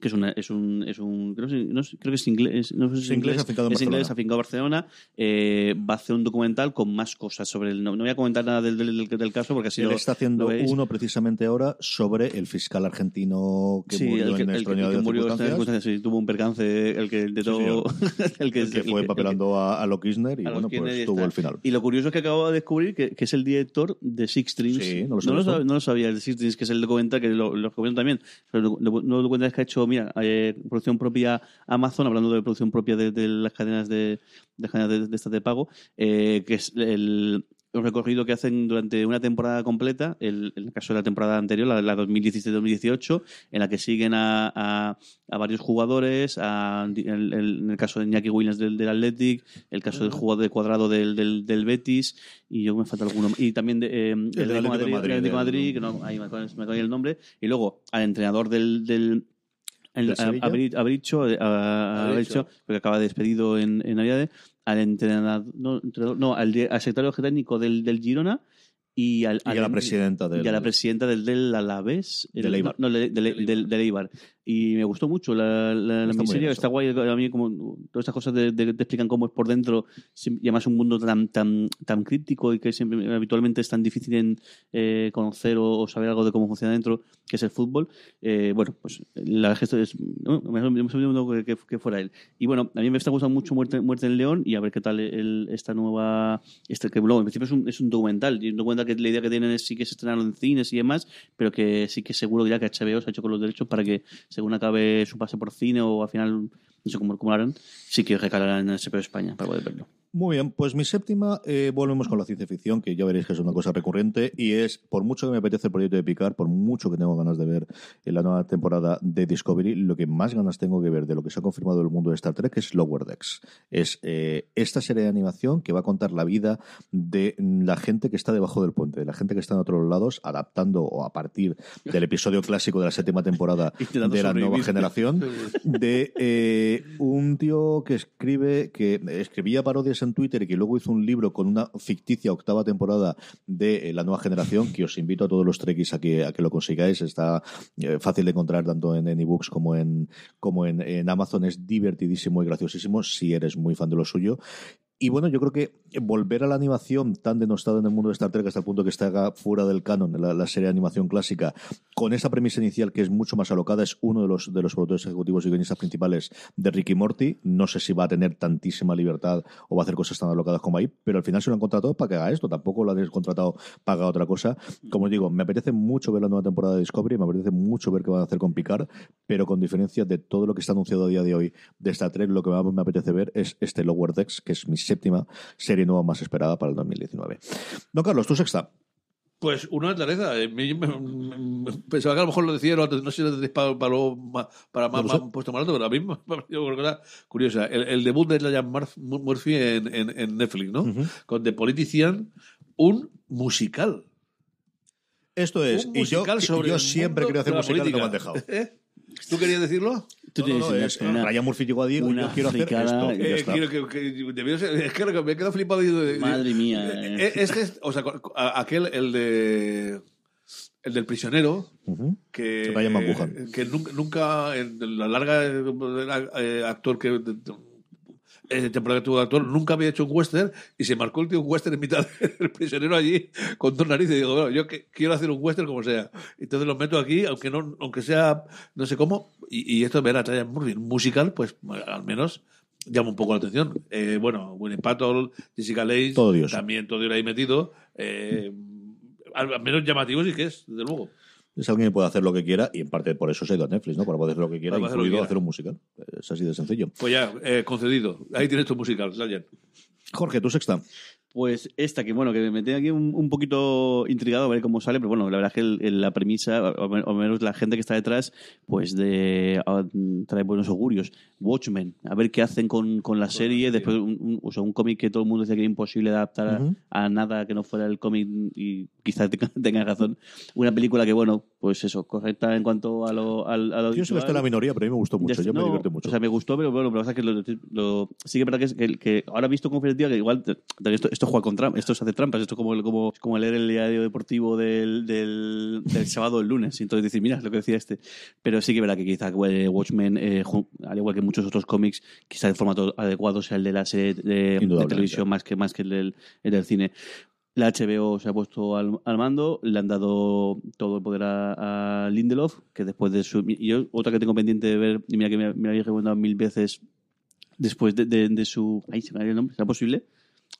que es, una, es un, es un creo, que- no sé, creo que es inglés, no sé si Es inglés afincado en es inglés afincado Barcelona, eh, va a hacer un documental con más cosas sobre el, no, no voy a comentar nada del, del, del- caso porque así Él lo, está haciendo lo uno precisamente ahora sobre el fiscal argentino que Sí, murió el que, en el que- el que extraordinarias murió en circunstancias, sí, tuvo un percance, el que de Sí, todo, el que, el que fue el papelando a, a lo Kirchner y bueno, Kirchner pues tuvo el final. Y lo curioso es que acabo de descubrir que, que es el director de Six Dreams. Sí, no lo no, lo sabía, no lo sabía, el Six Dreams, que es el documental que lo, lo recomiendo también. Pero lo, lo documental que ha hecho, mira, eh, producción propia Amazon, hablando de producción propia de, de las cadenas de, de, cadenas de, estas de pago, eh, que es el, el recorrido que hacen durante una temporada completa, el, en el caso de la temporada anterior, la, la 2017-2018, en la que siguen a, a, a varios jugadores, a- en el caso de Iñaki Williams del, del Athletic, el caso del jugador de cuadrado del, del, del Betis, y yo me falta alguno. Y también de, eh, el Atlético Madrid, Madrid, el Madrid, que no, ahí me me el nombre, y luego al entrenador del, del el- ¿Del a- Sevilla? Abri- Abricho, eh, a- a-. Abricho, porque acaba despedido en, en Navidades, al entrenador, no, entrenador- no, al, al secretario técnico del, del Girona y, al, Y a la presidenta del... y a la presidenta del, del Alavés. el- Del Eibar. No, no, del, del, del- del Eibar. Y me gustó mucho la, la, miseria. Está guay. A mí, como todas estas cosas te explican cómo es por dentro. Y además, un mundo tan, tan, tan crítico y que siempre, habitualmente es tan difícil en eh, conocer o, o saber algo de cómo funciona dentro, que es el fútbol. Eh, bueno, pues la verdad es que es. no, me que, que, fuera él. Y bueno, a mí me está gustando mucho Muerte, Muerte en León y a ver qué tal el- esta nueva. Este, que luego, en principio es un, es un documental. Y un documental que la idea que tienen es sí que se estrenarlo en cines y demás, pero que sí que seguro ya que HBO se ha hecho con los derechos para que según acabe su pase por cine o al final, no sé cómo, lo harán, sí que recalarán en HBO España para poder verlo. Muy bien, pues mi séptima, eh, volvemos con la ciencia ficción, que ya veréis que es una cosa recurrente, y es, por mucho que me apetece el proyecto de Picard, por mucho que tengo ganas de ver en la nueva temporada de Discovery, lo que más ganas tengo que ver de lo que se ha confirmado del mundo de Star Trek es Lower Decks. Es eh, esta serie de animación que va a contar la vida de la gente que está debajo del puente, de la gente que está en otros lados, adaptando o a partir del episodio clásico de la séptima temporada de la nueva generación, de eh, un tío que escribe, que escribía parodias en Twitter y que luego hizo un libro con una ficticia octava temporada de eh, la nueva generación, que os invito a todos los trekkies a que, a que lo consigáis. Está eh, fácil de encontrar tanto en, en ebooks como en, como en, en Amazon. Es divertidísimo y graciosísimo si eres muy fan de lo suyo. Y bueno, yo creo que volver a la animación tan denostada en el mundo de Star Trek hasta el punto que está fuera del canon, la, la serie de animación clásica, con esa premisa inicial que es mucho más alocada, es uno de los, de los productores ejecutivos y guionistas principales de Ricky Morty. No sé si va a tener tantísima libertad o va a hacer cosas tan alocadas como ahí, pero al final se lo han contratado para que haga esto. Tampoco lo han contratado para otra cosa. Como digo, me apetece mucho ver la nueva temporada de Discovery, me apetece mucho ver qué van a hacer con Picard, pero con diferencia de todo lo que está anunciado a día de hoy de Star Trek, lo que más me apetece ver es este Lower Decks, que es mi séptima serie nueva más esperada para el 2019. Don Carlos, tu sexta. Pues una me- me- me- Pensaba que a lo mejor lo decía, no, no sé si lo decís para, para, para más, más puesto más alto, pero a mí me curiosa. El, el debut de Ryan Murph- Murphy en, en, en Netflix, ¿no? Con The Politician, un musical. Esto es, Un y yo, musical sobre yo siempre quería hacer musicales y no me han dejado. ¿Eh? ¿Tú querías decirlo? Tú No, tienes no, una- es- una- Ryan Murphy llegó a Diego y una yo quiero hacer esto. Eh, quiero que, que- ser- es que que me he quedado flipado. de- Madre mía, eh, eh. eh, Este, es- o sea, aquel, el de. El del prisionero, que, Ryan que nunca, nunca en la larga actor que eh, temporada que tuvo de actor nunca había hecho un western y se marcó el tío un western en mitad del prisionero allí con dos narices. Y digo bueno, yo que, quiero hacer un western como sea entonces lo meto aquí aunque no aunque sea no sé cómo y, y esto ver a Ryan Murphy musical pues al menos llama un poco la atención. Eh, bueno Winnie Patton Jessica Lange Todo Dios. también todo Dios ahí metido eh, al al menos llamativo sí que es desde luego Es alguien que puede hacer lo que quiera y en parte por eso se ha ido a Netflix, ¿no? Para poder hacer lo que quiera, Para hacer incluido quiera. hacer un musical. Es así de sencillo. Pues ya, eh, concedido. Ahí tienes tu musical, Ryan. Jorge, tu sexta. Pues esta, que bueno, que me tiene aquí un, un poquito intrigado a ver cómo sale, pero bueno, la verdad es que el- el- la premisa, o, o menos la gente que está detrás, pues de a- trae buenos augurios. Watchmen, a ver qué hacen con, con la serie, después un, un- o sea, un cómic que todo el mundo decía que era imposible de adaptar a- Ujú. a, nada que no fuera el cómic y quizás tenga, tenga razón. Una película que, bueno, pues eso, correcta en cuanto a lo, al, a lo Yo que está en la minoría, pero a mí me gustó mucho. Yo está- me no, divertí mucho. O sea, me gustó, pero bueno, pero pasa que lo, lo- sí que es verdad que, es- que, que ahora visto con que igual te- te- esto, esto juega con trampas, esto se hace trampas, esto es como, como, como leer el diario deportivo del, del, del sábado o el lunes. Y entonces decir, mira, lo que decía este. Pero sí que verá que quizá eh, Watchmen, eh, al igual que muchos otros cómics, quizá el formato adecuado sea el de la serie de, televisión más que, más que el del, el del cine. La HBO se ha puesto al, al mando, le han dado todo el poder a, a Lindelof, que después de su... Y yo, otra que tengo pendiente de ver, y mira que me, me la había recomendado mil veces después de, de- de su... Ay, se me ha ido el nombre, ¿será posible?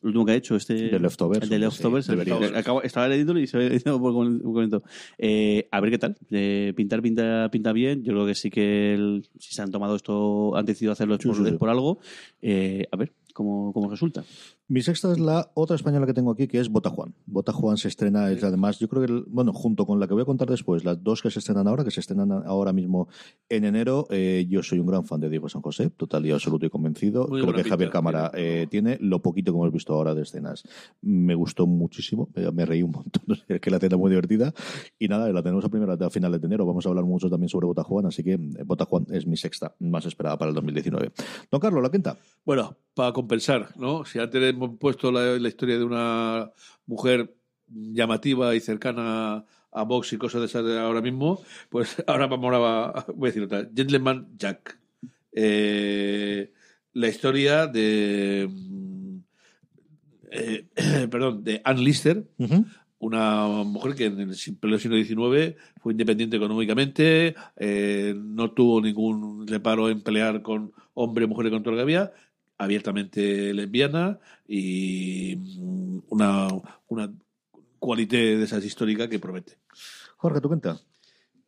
Lo último que ha hecho, este... The Leftovers, El de sí, Leftovers. el- debería. acabo- estaba leyéndolo y se me ha ido por un momento. Eh, a ver qué tal. Eh, pintar, pinta, pinta bien. Yo creo que sí que el- si se han tomado esto, han decidido hacerlo Sí, por, sí, por algo. Eh, a ver cómo, cómo resulta. Mi sexta es la otra española que tengo aquí, que es Bota Juan. Bota Juan se estrena, es además, yo creo que, el- bueno, junto con la que voy a contar después, las dos que se estrenan ahora, que se estrenan ahora mismo en enero, eh, yo soy un gran fan de Diego San José, total y absoluto y convencido. Muy creo que Javier pinta, Cámara tiene. eh, tiene lo poquito que hemos visto ahora de escenas. Me gustó muchísimo, me reí un montón, es que la tela muy divertida. Y nada, la tenemos a primera a finales de enero. Vamos a hablar mucho también sobre Bota Juan, así que eh, Bota Juan es mi sexta, más esperada para el 2019. Don Carlos, la quinta. Bueno, para compensar, ¿no? Si antes hemos puesto la, la historia de una mujer llamativa y cercana a Vox y cosas de esas de ahora mismo, pues ahora vamos a, voy a decir otra. Gentleman Jack. Eh, la historia de... mm, eh, perdón, de Ann Lister, una mujer que en el siglo XIX fue independiente económicamente, eh, no tuvo ningún reparo en pelear con hombre, mujer y con todo lo que había, abiertamente lesbiana y mm, una, una cualité de esas históricas que promete. Jorge, tu cuenta.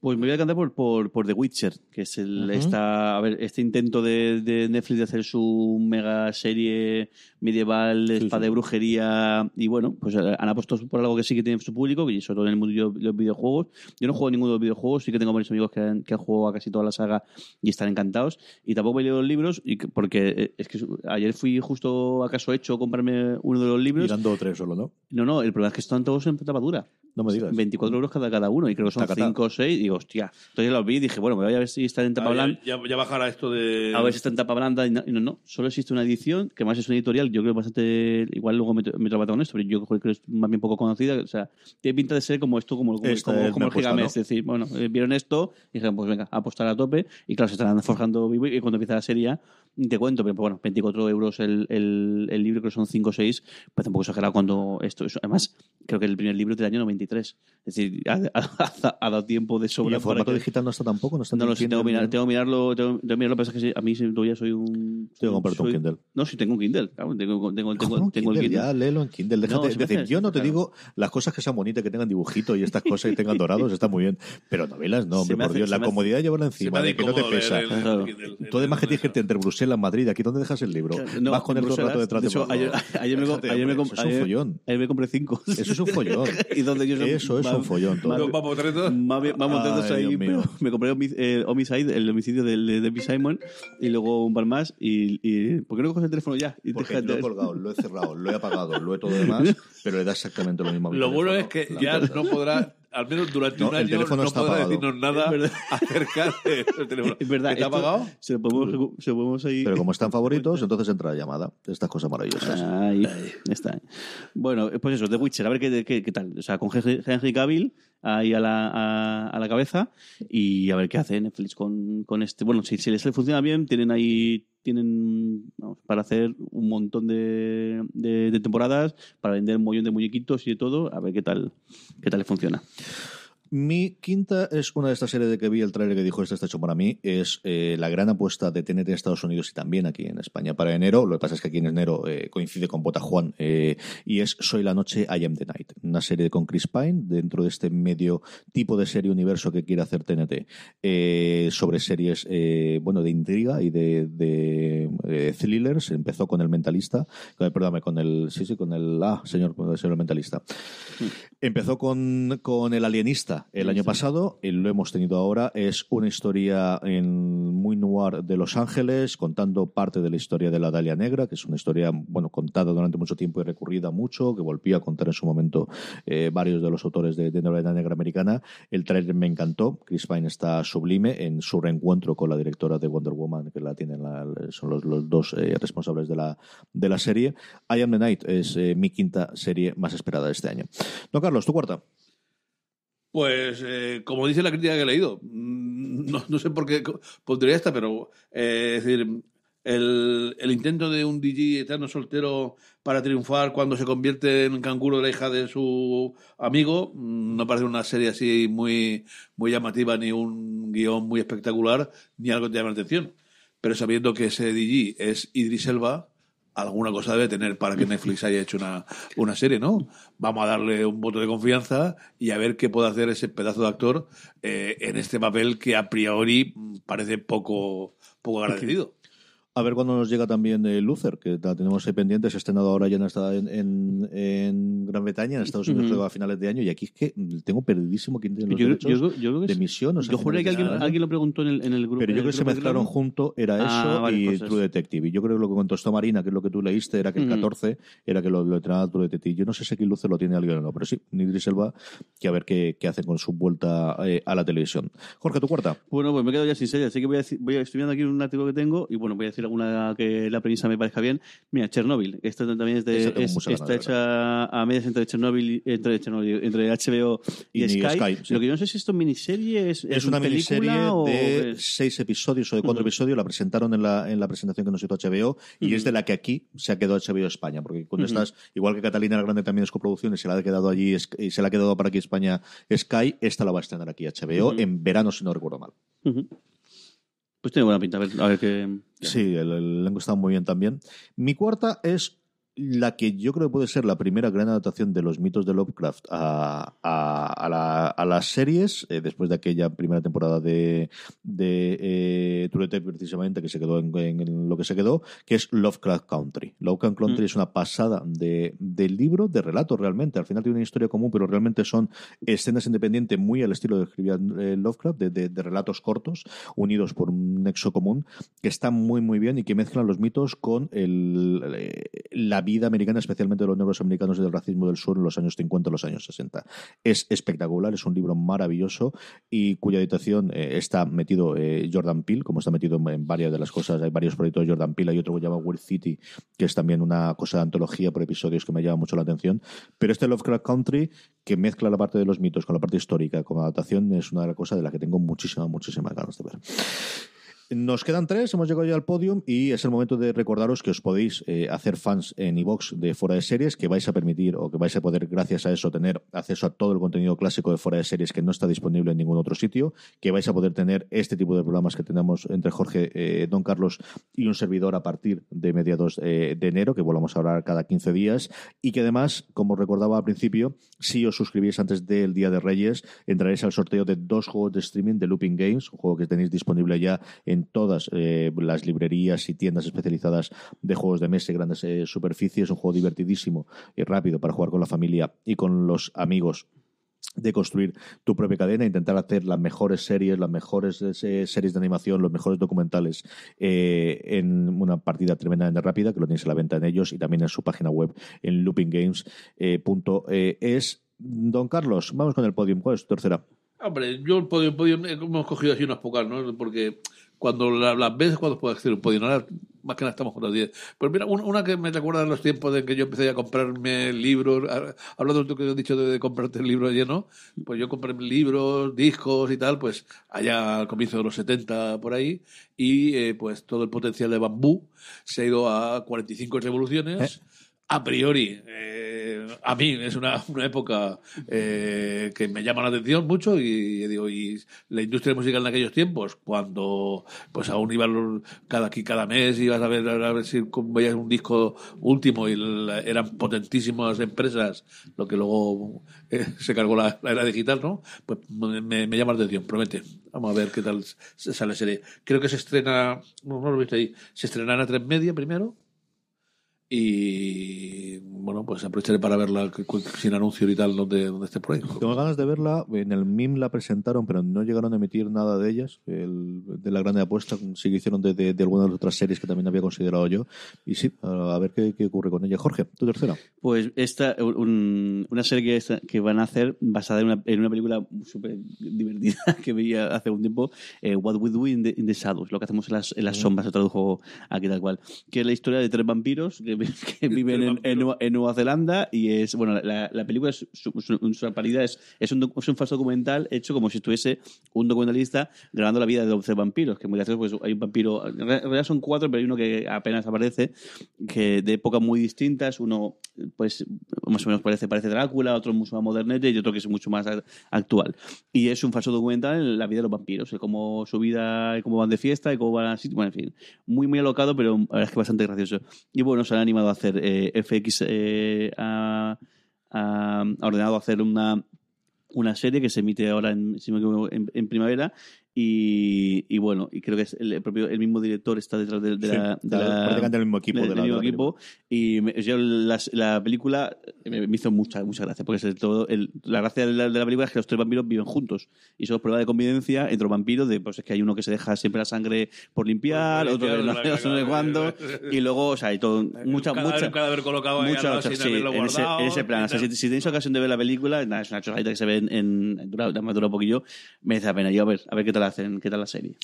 Pues me voy a cantar por, por, por The Witcher, que es el, Ujú. esta, a ver, este intento de, de Netflix de hacer su mega serie medieval de Sí, espada sí. de brujería. Y bueno, pues han apostado por algo que sí que tiene su público, y sobre todo en el mundo de los videojuegos. Yo no juego a ninguno de los videojuegos, sí que tengo varios amigos que han, que han jugado a casi toda la saga y están encantados. Y tampoco he leído los libros, y que- porque eh, es que ayer fui justo acaso hecho a comprarme uno de los libros. Mirando tres solo, ¿no? No, no, el problema es que están todos en tapadura. No me digas. 24 euros cada, cada uno, y creo que son Tacatá. 5 o 6. Y digo, hostia. Entonces los vi y dije, bueno, me voy a ver si están en tapa blanda. ya, ya bajará esto de... A ver si está en tapa blanda. Y no, y no, no, solo existe una edición, que más es una editorial, yo creo bastante. Igual luego me, me trabato con esto, pero yo creo que es más bien poco conocida. O sea, tiene pinta de ser como esto, como, como, Esta como, como el Gigamesh. ¿no? Es decir, bueno, eh, vieron esto y dijeron, pues venga, a apostar a tope. Y claro, se estarán forjando vivo. Y cuando empieza la serie, te cuento, pero bueno, 24 euros el, el, el libro, creo que son 5 o 6. Pues tampoco exagerado cuando esto. eso- además, creo que el primer libro es del año 93. Es decir, ha, ha- ha dado tiempo de ¿Y sobra. en para formato que- digital no está tampoco? ¿No está no, no, sí, Kindle, tengo que, mirar, tengo que mirarlo, tengo, tengo que mirarlo, pero es que a mí todavía soy un... Tengo que comprarte un Kindle. No, sí, tengo un Kindle, claro, tengo, tengo, tengo, un tengo el Kindle, Kindle. Ya, léelo en Kindle. Déjate, No, es decir, yo no te claro. digo las cosas que sean bonitas, que tengan dibujito y estas cosas que tengan dorados, está muy bien. Pero novelas, no, hombre, me por hace- Dios. La hace- comodidad de llevarla encima, de hace que no te pesa. el- Claro. el- el- Tú además que el- tienes que irte entre Bruselas, Madrid, aquí dónde dejas el libro. No, Vas con el el rato detrás De hecho, ayer, me, compré cinco. Eso es un follón. y donde yo Eso es un follón, todo. Vamos, vamos, montados Ay, ahí, me compré Homi- eh, Homicide, el homicidio de, de Debbie Simon, y luego un par más. Y, y ¿Por qué no coges el teléfono ya? Y Porque lo he colgado, lo he cerrado, lo he apagado, lo he todo demás, pero le da exactamente lo mismo a mi Lo bueno es que ya no podrá, al menos durante No, un el año, teléfono no está podrá apagado. decirnos nada acerca del teléfono. Es verdad. ¿Está esto apagado? Se lo podemos, se lo podemos ahí... Pero como están favoritos, entonces entra la llamada. Estas cosas maravillosas. Ahí, está. Bueno, pues eso, The Witcher, a ver qué, qué, qué tal. O sea, con Henry Henry Cavill ahí a la, a, a la cabeza y a ver qué hace Netflix con, con este. Bueno, si, si les funciona bien, tienen ahí tienen vamos, para hacer un montón de, de, de temporadas, para vender un montón de muñequitos y de todo, a ver qué tal, qué tal le funciona. Mi quinta es una de estas series de que vi el trailer que dijo este está hecho para mí. Es eh, la gran apuesta de TNT en Estados Unidos y también aquí en España para enero. Lo que pasa es que aquí en enero eh, coincide con Bota Juan eh, y es Soy la Noche, I Am the Night. Una serie con Chris Pine dentro de este medio tipo de serie universo que quiere hacer TNT eh, sobre series eh, bueno de intriga y de, de, thrillers. Empezó con El Mentalista, perdóname, con el sí sí con el ah señor señor Mentalista. Empezó con, con El Alienista el año pasado, y lo hemos tenido ahora. Es una historia en muy noir de Los Ángeles, contando parte de la historia de la Dalia Negra, que es una historia bueno contada durante mucho tiempo y recurrida mucho, que volvió a contar en su momento eh, varios de los autores de, de novela negra americana. El trailer me encantó. Chris Pine está sublime en su reencuentro con la directora de Wonder Woman, que la tienen la- son los, los dos eh, responsables de la, de la serie. I Am the Night es eh, mi quinta serie más esperada de este año. Don Carlos, tu cuarta. Pues, eh, como dice la crítica que he leído, mm, no, sé por qué pondría esta, pero eh, es decir, el, el intento de un DJ eterno soltero para triunfar cuando se convierte en canguro de la hija de su amigo, mm, no parece una serie así muy, muy llamativa, ni un guion muy espectacular, ni algo que te llame la atención. Pero sabiendo que ese DJ es Idris Elba, alguna cosa debe tener para que Netflix haya hecho una, una serie, ¿no? Vamos a darle un voto de confianza y a ver qué puede hacer ese pedazo de actor eh, en este papel que a priori mm, parece poco, poco agradecido. A ver cuándo nos llega también eh, Luther, que la tenemos ahí pendiente, se ha estrenado ahora ya en, esta- en, en- en Gran Bretaña, en Estados Unidos a finales de año, y aquí es que tengo perdidísimo quién tiene los derechos yo que de emisión. o sea, yo juré que alguien, alguien lo preguntó en el, en el grupo. Pero yo creo que se mezclaron Claro. junto, era Ah, eso vale, y pues True. Detective. Y yo creo que lo que contestó Marina, que es lo que tú leíste, era que el Ujú. 14 era que lo, lo entrenaba True Detective. Yo no sé si aquí Luce lo tiene alguien o no, pero sí, Idris Elba, que a ver qué, qué hace con su vuelta eh, a la televisión. Jorge, tu cuarta. Bueno, pues me quedo ya sin serie, así que voy a, voy a estoy viendo aquí un artículo que tengo y bueno, voy a decir alguna que la premisa me parezca bien. Mira, Chernobyl, esta también es de, es- está hecha a medias entre Chernobyl, entre, Chernobyl, entre HBO y, Y Sky. Sky, sí. Lo que yo no sé si esto es miniserie, es, Es una película miniserie o de seis episodios o de cuatro episodios. La presentaron en la, en la presentación que nos hizo HBO y es de la que aquí se ha quedado HBO España. Porque cuando Ujú. estás, igual que Catalina la Grande también es coproducción y se la ha quedado allí y se la ha quedado para aquí España Sky, esta la va a estrenar aquí HBO en verano, si no recuerdo mal. Pues tiene buena pinta, a ver, a ver qué... Sí, el, el elenco está muy bien también. Mi cuarta es la que yo creo que puede ser la primera gran adaptación de los mitos de Lovecraft a, a, a la- a las series, eh, después de aquella primera temporada de, de eh, True Detective, precisamente, que se quedó en, en lo que se quedó, que es Lovecraft Country. Lovecraft Country Mm. es una pasada de, del libro, de relato realmente. Al final tiene una historia común, pero realmente son escenas independientes muy al estilo de escribía eh, Lovecraft, de, de- de relatos cortos, unidos por un nexo común, que están muy, muy bien y que mezclan los mitos con el, eh, la vida americana, especialmente de los negros americanos y del racismo del sur en los años 50 y los años 60. Es espectacular, es un libro maravilloso y cuya editación eh, está metido eh, Jordan Peele, como está metido en, varias de las cosas. Hay varios proyectos de Jordan Peele, hay otro que se llama Weird City, que es también una cosa de antología por episodios que me llama mucho la atención. Pero este Lovecraft Country, que mezcla la parte de los mitos con la parte histórica, con adaptación, es una de las cosas de las que tengo muchísimas, muchísimas ganas de ver. Nos quedan tres, hemos llegado ya al podium y es el momento de recordaros que os podéis eh, hacer fans en iVox de Fuera de Series, que vais a permitir o que vais a poder, gracias a eso, tener acceso a todo el contenido clásico de Fuera de Series que no está disponible en ningún otro sitio, que vais a poder tener este tipo de programas que tenemos entre Jorge, eh, Don Carlos y un servidor a partir de mediados eh, de enero, que volvamos a hablar cada 15 días, y que además, como recordaba al principio, si os suscribís antes del Día de Reyes, entraréis al sorteo de dos juegos de streaming de Looping Games, un juego que tenéis disponible ya en todas eh, las librerías y tiendas especializadas de juegos de mesa y grandes eh, superficies, un juego divertidísimo y rápido para jugar con la familia y con los amigos de construir tu propia cadena, intentar hacer las mejores series, las mejores eh, series de animación, los mejores documentales eh, en una partida tremendamente rápida, que lo tenéis a la venta en ellos y también en su página web en loopinggames.es. Don Carlos, vamos con el podium. ¿Cuál es tu tercera? Hombre, yo podio, podio, hemos cogido así unas pocas, ¿no? Porque cuando la- las ves, cuando puedes hacer un podio, ahora más que nada estamos con las 10. Pues mira, una, una que me recuerda a los tiempos de que yo empecé a comprarme libros, a- hablando de lo que he dicho de, de comprarte el libro lleno, pues yo compré libros, discos y tal, pues allá al comienzo de los 70 por ahí, y eh, pues todo el potencial de bambú se ha ido a 45 revoluciones. A priori, a mí es una, una época eh, que me llama la atención mucho y, digo y la industria musical en aquellos tiempos, cuando pues aún iban cada aquí cada mes ibas a ver a ver si veías un disco último y la- eran potentísimas empresas, lo que luego eh, se cargó la, era digital, ¿no? Pues me, me- llama la atención, promete. Vamos a ver qué tal sale serie. Creo que se estrena, no, no lo he visto ahí, se estrenará a tres media primero y bueno, pues aprovecharé para verla sin anuncio y tal donde, donde esté por ahí. Tengo ganas de verla. En el MIM la presentaron, pero no llegaron a emitir nada de ellas. El, de la grande apuesta sí que hicieron de, de, de algunas de las otras series que también había considerado yo. Y sí, a, ver qué, qué ocurre con ella. Jorge, tu tercera. Pues esta, un- una serie que, esta- que van a hacer basada en una, en una película súper divertida que veía hace un tiempo, eh, What We Do in the, in the Shadows, lo que hacemos en las, en las sombras, se tradujo aquí tal cual, que es la historia de tres vampiros que, que viven en, en Nueva, en Nueva Zelanda y es, bueno, la, la película es su, su- su es, es, un, es un falso documental hecho como si estuviese un documentalista grabando la vida de 11 vampiros, que muy gracioso, pues hay un vampiro, en realidad son cuatro, pero hay uno que apenas aparece, que de épocas muy distintas, uno pues más o menos parece, parece Drácula, otro mucho más modernete y otro que es mucho más actual. Y es un falso documental en la vida de los vampiros, de cómo su vida, y cómo van de fiesta y cómo van a bueno, en fin, muy muy alocado, pero la verdad es que bastante gracioso. Y bueno, se han animado a hacer, eh, FX eh, ha, ordenado hacer una una serie que se emite ahora en, en primavera y, y bueno y creo que es el, propio el mismo director está detrás de, de Sí, la, de la- prácticamente el mismo equipo de- de del la- mismo de la equipo. Y me- yo las- la, película me, me hizo mucha mucha gracia porque es todo el- la gracia de la, de la película es que los tres vampiros viven juntos y eso es prueba de convivencia entre los vampiros de pues es que hay uno que se deja siempre la sangre por limpiar Por otro que no limpiar, no sé cuándo y luego o sea hay todo mucha un cadáver, colocado ahí al mucha lado mucha- sin sí, en ese, en ese plan o sea, si, si tenéis ocasión de ver la película nada, es una chorradita que se ve en, en dura, dura un poquillo merece la pena. Y a ver a ver qué tal qué tal la serie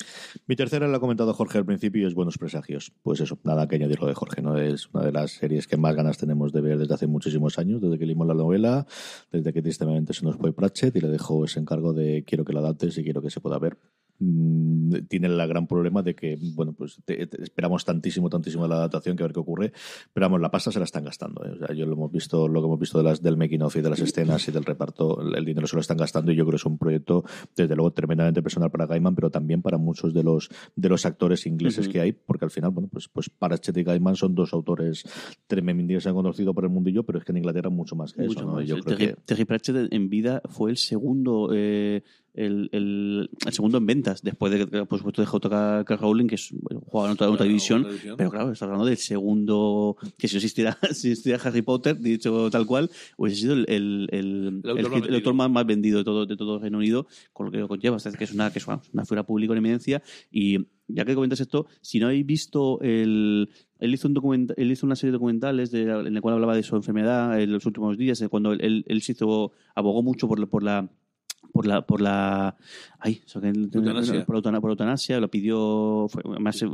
Mi tercera la ha comentado Jorge al principio y es Buenos Presagios. Pues eso, nada que añadir lo de Jorge, ¿no? Es una de las series que más ganas tenemos de ver desde hace muchísimos años, desde que leímos la novela, desde que tristemente se nos fue Pratchett y le dejó ese encargo de quiero que la adaptes y quiero que se pueda ver. Mm, Tiene el gran problema de que, bueno, pues te- te- esperamos tantísimo, tantísimo de la adaptación que a ver qué ocurre, pero vamos, la pasta se la están gastando. ¿eh? O sea, yo lo hemos visto, lo que hemos visto de las, del making of y de las escenas y del reparto, el, el dinero se lo están gastando y yo creo que es un proyecto, desde luego, tremendamente personal para Gaiman, pero también para muchos de los de los actores ingleses Ujú. que hay, porque al final, bueno, pues, pues Pratchett y Gaiman son dos autores tremendamente se han conocido por el mundillo, pero es que en Inglaterra mucho más que Mucho eso, ¿no? más. Yo creo Terry, que Terry Pratchett en vida fue el segundo eh, el, el, el segundo en ventas después de por supuesto de J.K. Rowling que es, bueno, jugaba en otra, división otra división. pero claro está hablando del segundo que si existiera, si existiera Harry Potter dicho tal cual hubiese sido el, el, autor más autor más, más vendido de todo de todo Reino Unido con lo que lo conlleva que es una que es una, una figura pública en eminencia y ya que comentas esto si no habéis visto el él hizo, un documenta- él hizo una serie de documentales de, en la cual hablaba de su enfermedad en los últimos días, cuando él, él, él se hizo, abogó mucho por, por la por la por la ay Eutanasia. por, por eutanasia lo pidió fue, además eh,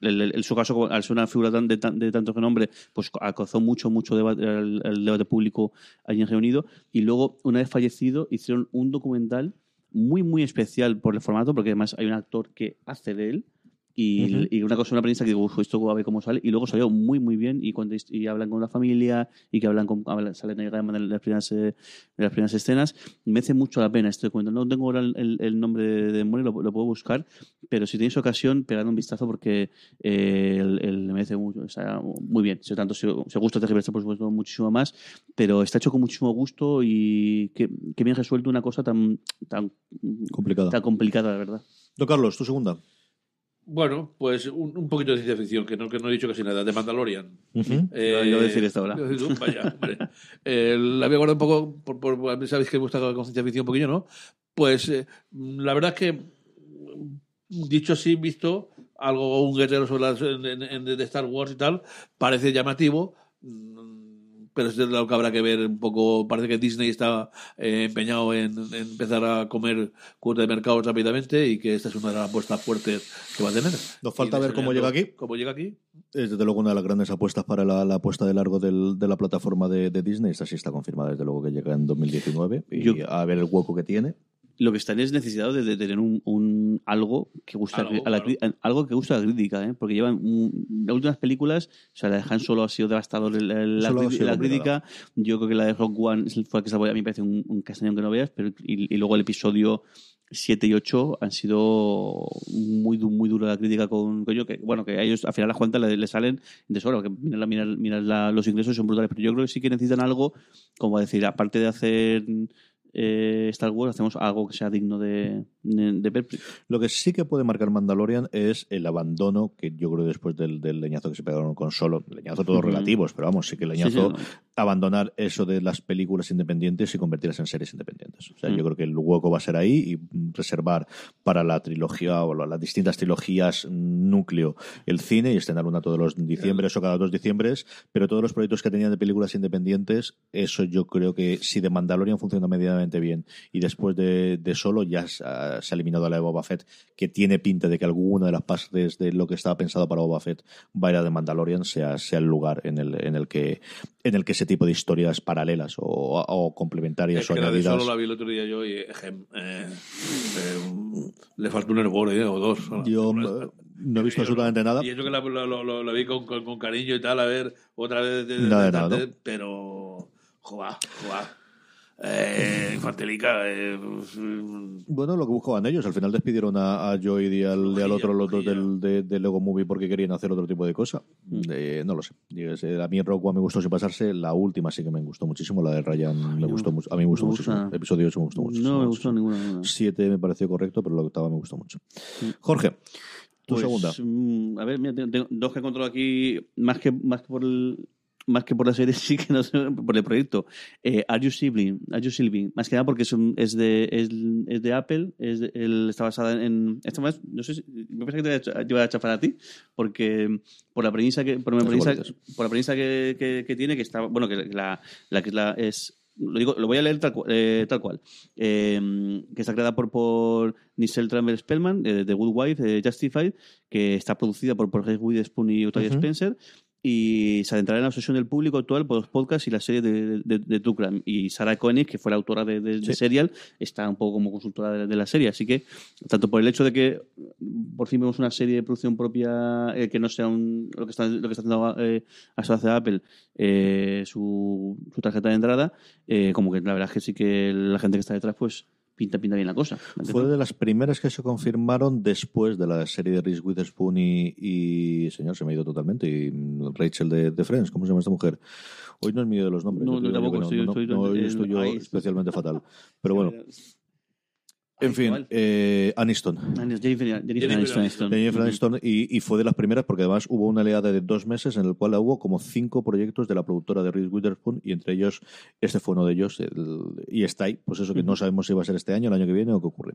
el, su caso al ser una figura tan, de, de tanto renombre pues alcanzó mucho mucho debate el, el debate público allí en Reino Unido y luego una vez fallecido hicieron un documental muy muy especial por el formato porque además hay un actor que hace de él y, Ujú. y una cosa, una prensa que digo, "Uf, esto a ver cómo sale. Y luego salió muy, muy bien. Y cuando y hablan con la familia y que hablan con, hablan, salen en las primeras, eh, de las primeras escenas. Merece mucho la pena este documental. No tengo ahora el, el- nombre de, de lo, lo puedo buscar. Pero si tenéis ocasión, pegad un vistazo porque eh, el, el- merece mucho. O sea, muy bien. Si tanto se, se gusta Terry Pratchett, por supuesto, muchísimo más. Pero está hecho con muchísimo gusto y que, que bien resuelto una cosa tan, tan, complicado. tan complicada, la verdad. Don Carlos, tu segunda. Bueno, pues un, un poquito de ciencia ficción, que no, que no he dicho casi nada, de Mandalorian. Ujú. Eh, Iba a decir esto ahora. Vaya, hombre. Eh, la había guardado un poco, por, por, sabéis que me gusta con ciencia ficción un poquillo, ¿no? Pues eh, la verdad es que, dicho así, visto algo, un guerrero sobre las, en- en- en- de Star Wars y tal, parece llamativo, mm, pero es lo que habrá que ver un poco. Parece que Disney está eh, empeñado en, en empezar a comer cuota de mercado rápidamente y que esta es una de las apuestas fuertes que va a tener. Nos falta ver cómo llega aquí. ¿Cómo llega aquí? Es desde luego una de las grandes apuestas para la, la apuesta de largo del- de la plataforma de, de Disney. Esta sí está confirmada desde luego que llega en 2019 y Yo- a ver el hueco que tiene. Lo que están es necesitado de, de tener un, un algo que gusta Algo, a la, claro. cri- algo que gusta a la crítica ¿eh? porque llevan un- las últimas películas o sea la de Han Solo ha sido devastador la, sido la complicado. crítica yo creo que la de Rock One fue la que se a mí me parece un, un castañón que no veas pero y, y luego el episodio 7 y 8 han sido muy muy dura la crítica con, con yo que bueno que a ellos al final las cuentas le, le salen de sobra que mirar, la- mirar, mirar la- los ingresos son brutales pero yo creo que sí que necesitan algo como decir aparte de hacer eh, Star Wars, hacemos algo que sea digno de, de, de ver. Lo que sí que puede marcar Mandalorian es el abandono que yo creo después del, del leñazo que se pegaron con Solo, leñazo todos relativos, pero vamos, sí que Sí, leñazo, sí, no. abandonar eso de las películas independientes y convertirlas en series independientes. O sea, Mm. yo creo que el hueco va a ser ahí y reservar para la trilogía o la- las distintas trilogías núcleo. El cine y estrenar una todos los diciembres o cada dos diciembres, pero todos los proyectos que tenían de películas independientes, eso yo creo que si de Mandalorian funciona medianamente bien. Y después de, de Solo ya se ha, eliminado la de Boba Fett, que tiene pinta de que alguna de las partes de lo que estaba pensado para Boba Fett va a ir a de Mandalorian, sea, sea el lugar en el, en el que en el que ese tipo de historias paralelas o, o complementarias Es o que la de añadidas solo la vi el otro día yo y eh, eh, le faltó un hervor eh, o dos. Yo No, eh, no he visto absolutamente nada. Y eso que la, lo, lo- lo- vi con, con- con cariño y tal, a ver, otra vez. de- de- Nada de de- nada, de- ¿no? Pero, joder, joder. Eh. Eh, pues, mm, Bueno, lo que buscaban ellos. Al final despidieron a, a Joey y al, y al otro, los dos del, de, de Lego Movie porque querían hacer otro tipo de cosa. Eh, no lo sé. Sé, A mí Rock One me gustó sin pasarse. La última sí que me gustó muchísimo. La de Ryan me gustó mucho. A mí me gustó muchísimo. gusta. Episodio 8 me gustó mucho. No me gustó ninguna. ninguna. Siete me pareció correcto, pero la octava me gustó mucho. Jorge, tu Pues, segunda. mm, a ver, mira, tengo, dos que he encontrado aquí, más que, más que por el más que por la serie, sí que no sé, por el proyecto. Eh, Are You Sibling? Are You Sibling? Más que nada porque es, un- es, de, es, es de Apple, es de- el- está basada en... Esta más, no sé si, me parece que te voy a te chafar a ti, porque por la premisa que, por la premisa, por la premisa que, que, que tiene, que está, bueno, que la, la que es la, es, lo digo, lo voy a leer tal, eh, tal cual, eh, que está creada por, por Nichelle Trammell Spellman, eh, de Good Wife, Justified, que está producida por, Reese Witherspoon y Octavia Ujú. Spencer, y se adentrará en la obsesión del público actual por los podcasts y la serie de, de, de True Crime. Y Sarah Koenig, que fue la autora de, de- Sí. Serial, está un poco como consultora de, de la serie. Así que, tanto por el hecho de que por fin vemos una serie de producción propia eh, que no sea un, lo, que está, lo que está haciendo eh, hace Apple, eh, su, su tarjeta de entrada, eh, como que la verdad es que sí que la gente que está detrás, pues pinta, pinta bien la cosa. Fue de las primeras que se confirmaron después de la serie de Reese Witherspoon y, y señor, se me ha ido totalmente, y Rachel de, de Friends, ¿cómo se llama esta mujer? Hoy no es mío de los nombres. No, que tampoco, no, estoy- no, estoy- no, estoy yo especialmente fatal. Pero bueno, en Ay, fin, eh, Aniston. Jennifer, Jennifer Jennifer Aniston. Aniston. Jennifer Aniston, y, y fue de las primeras porque además hubo una oleada de dos meses en el cual hubo como cinco proyectos de la productora de Reese Witherspoon y entre ellos este fue uno de ellos el- y está ahí, pues eso que no sabemos si va a ser este año, el año que viene o qué ocurre.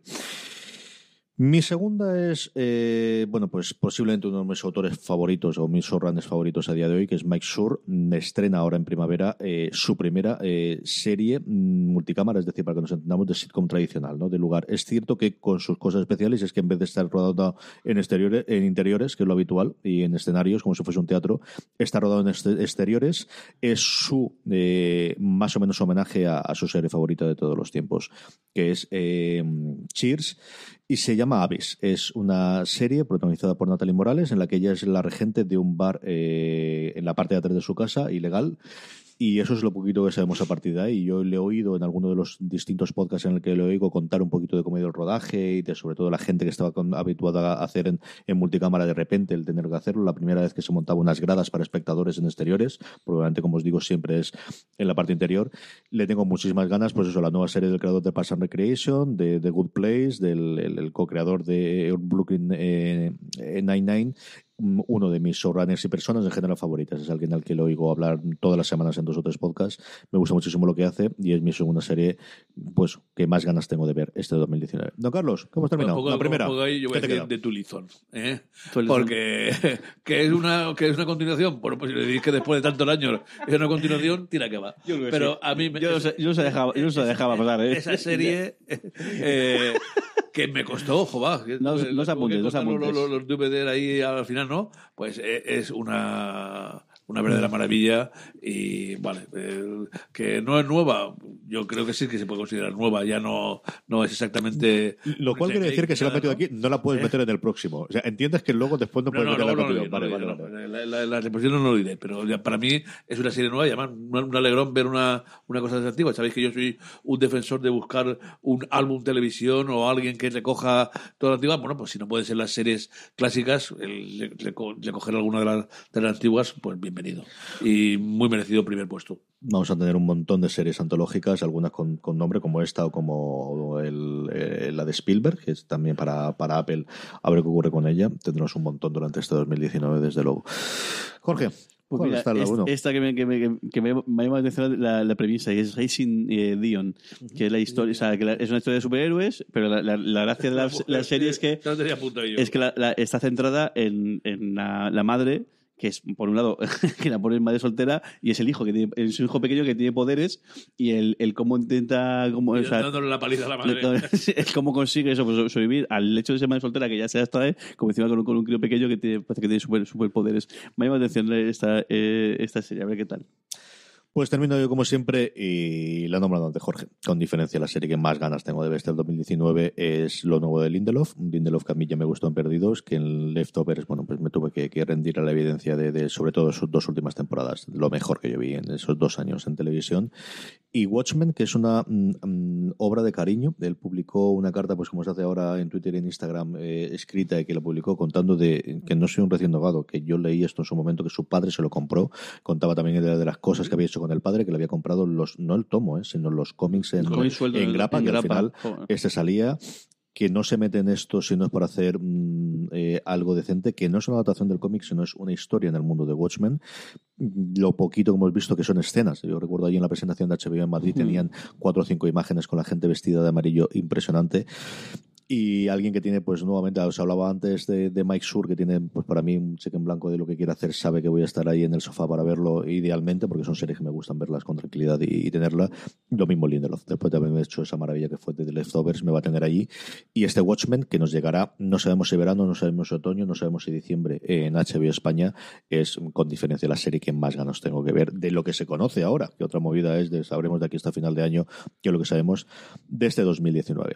Mi segunda es, eh, bueno, pues posiblemente uno de mis autores favoritos o mis showrunners favoritos a día de hoy, que es Mike Schur. Estrena ahora en primavera eh, su primera eh, serie mm, multicámara, es decir, para que nos entendamos, de sitcom tradicional, ¿no? De lugar. Es cierto que con sus cosas especiales es que en vez de estar rodado en exteriores, en interiores, que es lo habitual, y en escenarios, como si fuese un teatro, está rodado en exteriores. Es su eh, más o menos homenaje a, a su serie favorita de todos los tiempos, que es Cheers y se llama Abyss. Es una serie protagonizada por Natalie Morales en la que ella es la regente de un bar eh, en la parte de atrás de su casa, ilegal. Y eso es lo poquito que sabemos a partir de ahí. Yo le he oído en alguno de los distintos podcasts en el que le oigo contar un poquito de cómo ha el rodaje y de sobre todo la gente que estaba con- habituada a hacer en, multicámara de repente el tener que hacerlo. La primera vez que se montaba unas gradas para espectadores en exteriores, probablemente como os digo siempre es en la parte interior. Le tengo muchísimas ganas, pues eso, la nueva serie del creador de Parks and Recreation, de The Good Place, del el, el co-creador de Brooklyn eh, Nine-Nine, uno de mis showrunners y personas en general favoritas. Es alguien al que le oigo hablar todas las semanas en dos o tres podcasts. Me gusta muchísimo lo que hace y es mi segunda serie, pues, que más ganas tengo de ver este 2019. Don Carlos, ¿cómo has terminado? Pongo- la primera. pongo ahí, yo voy ¿Qué a decir queda? de Tulizón. ¿eh? Porque que es una que es una continuación. Bueno, pues si le decís que después de tantos años es una continuación, tira que va. Yo Pero sí. a mí me- Yo no sé- yo no se dejaba- yo no se dejaba pasar, ¿eh? Esa serie eh, que me costó, joder. que- No- no apuntes, no los-. Los, los DVD ahí al final, ¿no? Pues eh, es una una verdadera maravilla y vale eh, que no es nueva yo creo que sí que se puede considerar nueva ya no no es exactamente Lo cual quiere decir que si la has metido aquí, no la puedes meter en el próximo. O sea, entiendes que luego después no puedes no, meterla no, en el Vale, vale. La, la, la reposición no lo diré, pero ya para mí es una serie nueva y además un, un alegrón ver una, una cosa antiguo. Sabéis que yo soy un defensor de buscar un álbum televisión o alguien que recoja toda la antigua. Bueno, pues si no puede ser las series clásicas, el, le, le co- le coger alguna de las, de las antiguas, pues bienvenido. Bienvenido. Y muy merecido primer puesto. Vamos a tener un montón de series antológicas, algunas con, con nombre como esta o como el, eh, la de Spielberg, que es también para, para Apple, a ver qué ocurre con ella. Tendremos un montón durante este 2019, desde luego. Jorge, Pues ¿cuál mira, está la es- uno? esta que me, que me, que me, me ha llamado la atención la, la premisa, y es Racing eh, Dion, que es la historia, o sea, que la- es una historia de superhéroes, pero la, la, la gracia de la, la serie es que tenía yo. es que la- la- está centrada en, en la, la madre que es por un lado que la pone madre soltera y es el hijo que tiene es un hijo pequeño que tiene poderes y el, el cómo intenta cómo, o sea, dándole la paliza a la madre. el cómo consigue eso pues, sobrevivir al hecho de ser madre soltera que ya se extrae como encima con un, con un crío pequeño que tiene, parece que tiene super, superpoderes me llama la atención esta, eh, esta serie a ver qué tal Pues termino yo como siempre y la he nombrado Jorge. Con diferencia, la serie que más ganas tengo de ver este 2019 es lo nuevo de Lindelof. Lindelof que a mí ya me gustó en Perdidos, que en Leftovers, bueno, pues me tuve que, rendir a la evidencia de, de, sobre todo sus dos últimas temporadas, lo mejor que yo vi en esos dos años en televisión. Y Watchmen, que es una mm, mm, obra de cariño. Él publicó una carta, pues como se hace ahora en Twitter y en Instagram, eh, escrita y que la publicó contando de que no soy un recién dogado, que yo leí esto en su momento, que su padre se lo compró. Contaba también de, de las cosas que había hecho con el padre, que le había comprado los, no el tomo, eh, sino los cómics en, Cómic en en- grapa, en que al grapa. final Joder. este salía que no se mete en esto si no es para hacer mm, eh, algo decente, que no es una adaptación del cómic, sino es una historia en el mundo de Watchmen. Lo poquito que hemos visto que son escenas. Yo recuerdo allí en la presentación de HBO en Madrid tenían cuatro o cinco imágenes con la gente vestida de amarillo impresionante. Y alguien que tiene, pues nuevamente, os hablaba antes de, Mike Sur, que tiene, pues para mí, un cheque en blanco de lo que quiere hacer, sabe que voy a estar ahí en el sofá para verlo idealmente, porque son series que me gustan verlas con tranquilidad y, y tenerla. Lo mismo Lindelof, después de haberme hecho esa maravilla que fue de The Leftovers, me va a tener allí. Y este Watchmen, que nos llegará, no sabemos si verano, no sabemos si otoño, no sabemos si diciembre, en HBO España, es con diferencia la serie que más ganas tengo que ver de lo que se conoce ahora, que otra movida es de sabremos de aquí hasta final de año, que es lo que sabemos de este 2019.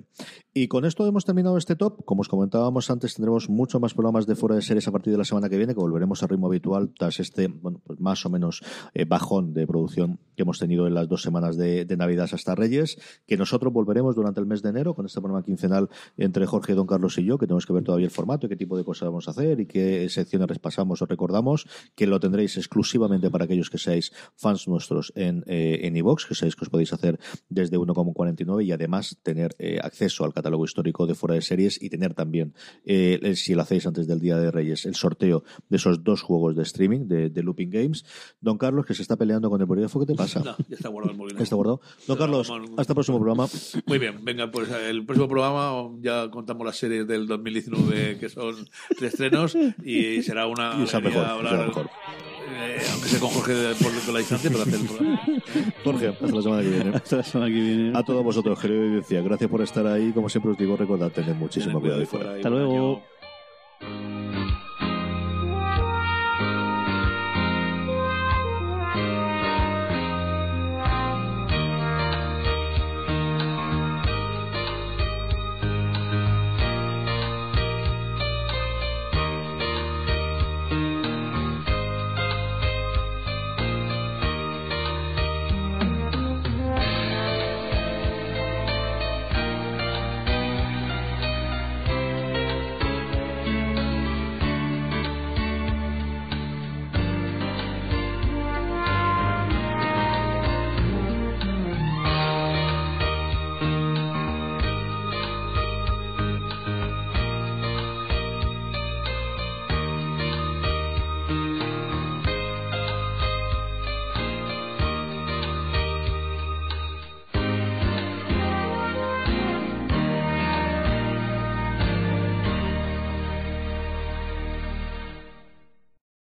Y con esto hemos terminado este top. Como os comentábamos antes, tendremos mucho más programas de fuera de series a partir de la semana que viene, que volveremos al ritmo habitual tras este, bueno, pues más o menos eh, bajón de producción que hemos tenido en las dos semanas de, de Navidad hasta Reyes, que nosotros volveremos durante el mes de enero con este programa quincenal entre Jorge, Don Carlos y yo, que tenemos que ver todavía el formato y qué tipo de cosas vamos a hacer y qué secciones repasamos o recordamos, que lo tendréis exclusivamente para aquellos que seáis fans nuestros en eh, en iVox, que sabéis que os podéis hacer desde 1,49 y además tener eh, acceso al catálogo histórico de fuera de series y tener también, eh, si lo hacéis antes del Día de Reyes, el sorteo de esos dos juegos de streaming de, Looping Games. Don Carlos, que se está peleando con el bolígrafo, ¿qué te? No, ya está guardado el bolígrafo. ¿Está guardado? Don Carlos, hasta el próximo programa. Muy bien, venga, pues el próximo programa ya contamos las series del 2019 que son tres estrenos y será una Y mejor, hablar, será mejor. eh, aunque sea con Jorge por la distancia, pero hacer el programa. Jorge, hasta la semana que viene. hasta la semana que viene A todos vosotros, querido audiencia, gracias por estar ahí. Como siempre os digo, recordad tener muchísimo Tened cuidado ahí cuidado fuera. ahí hasta fuera, luego año.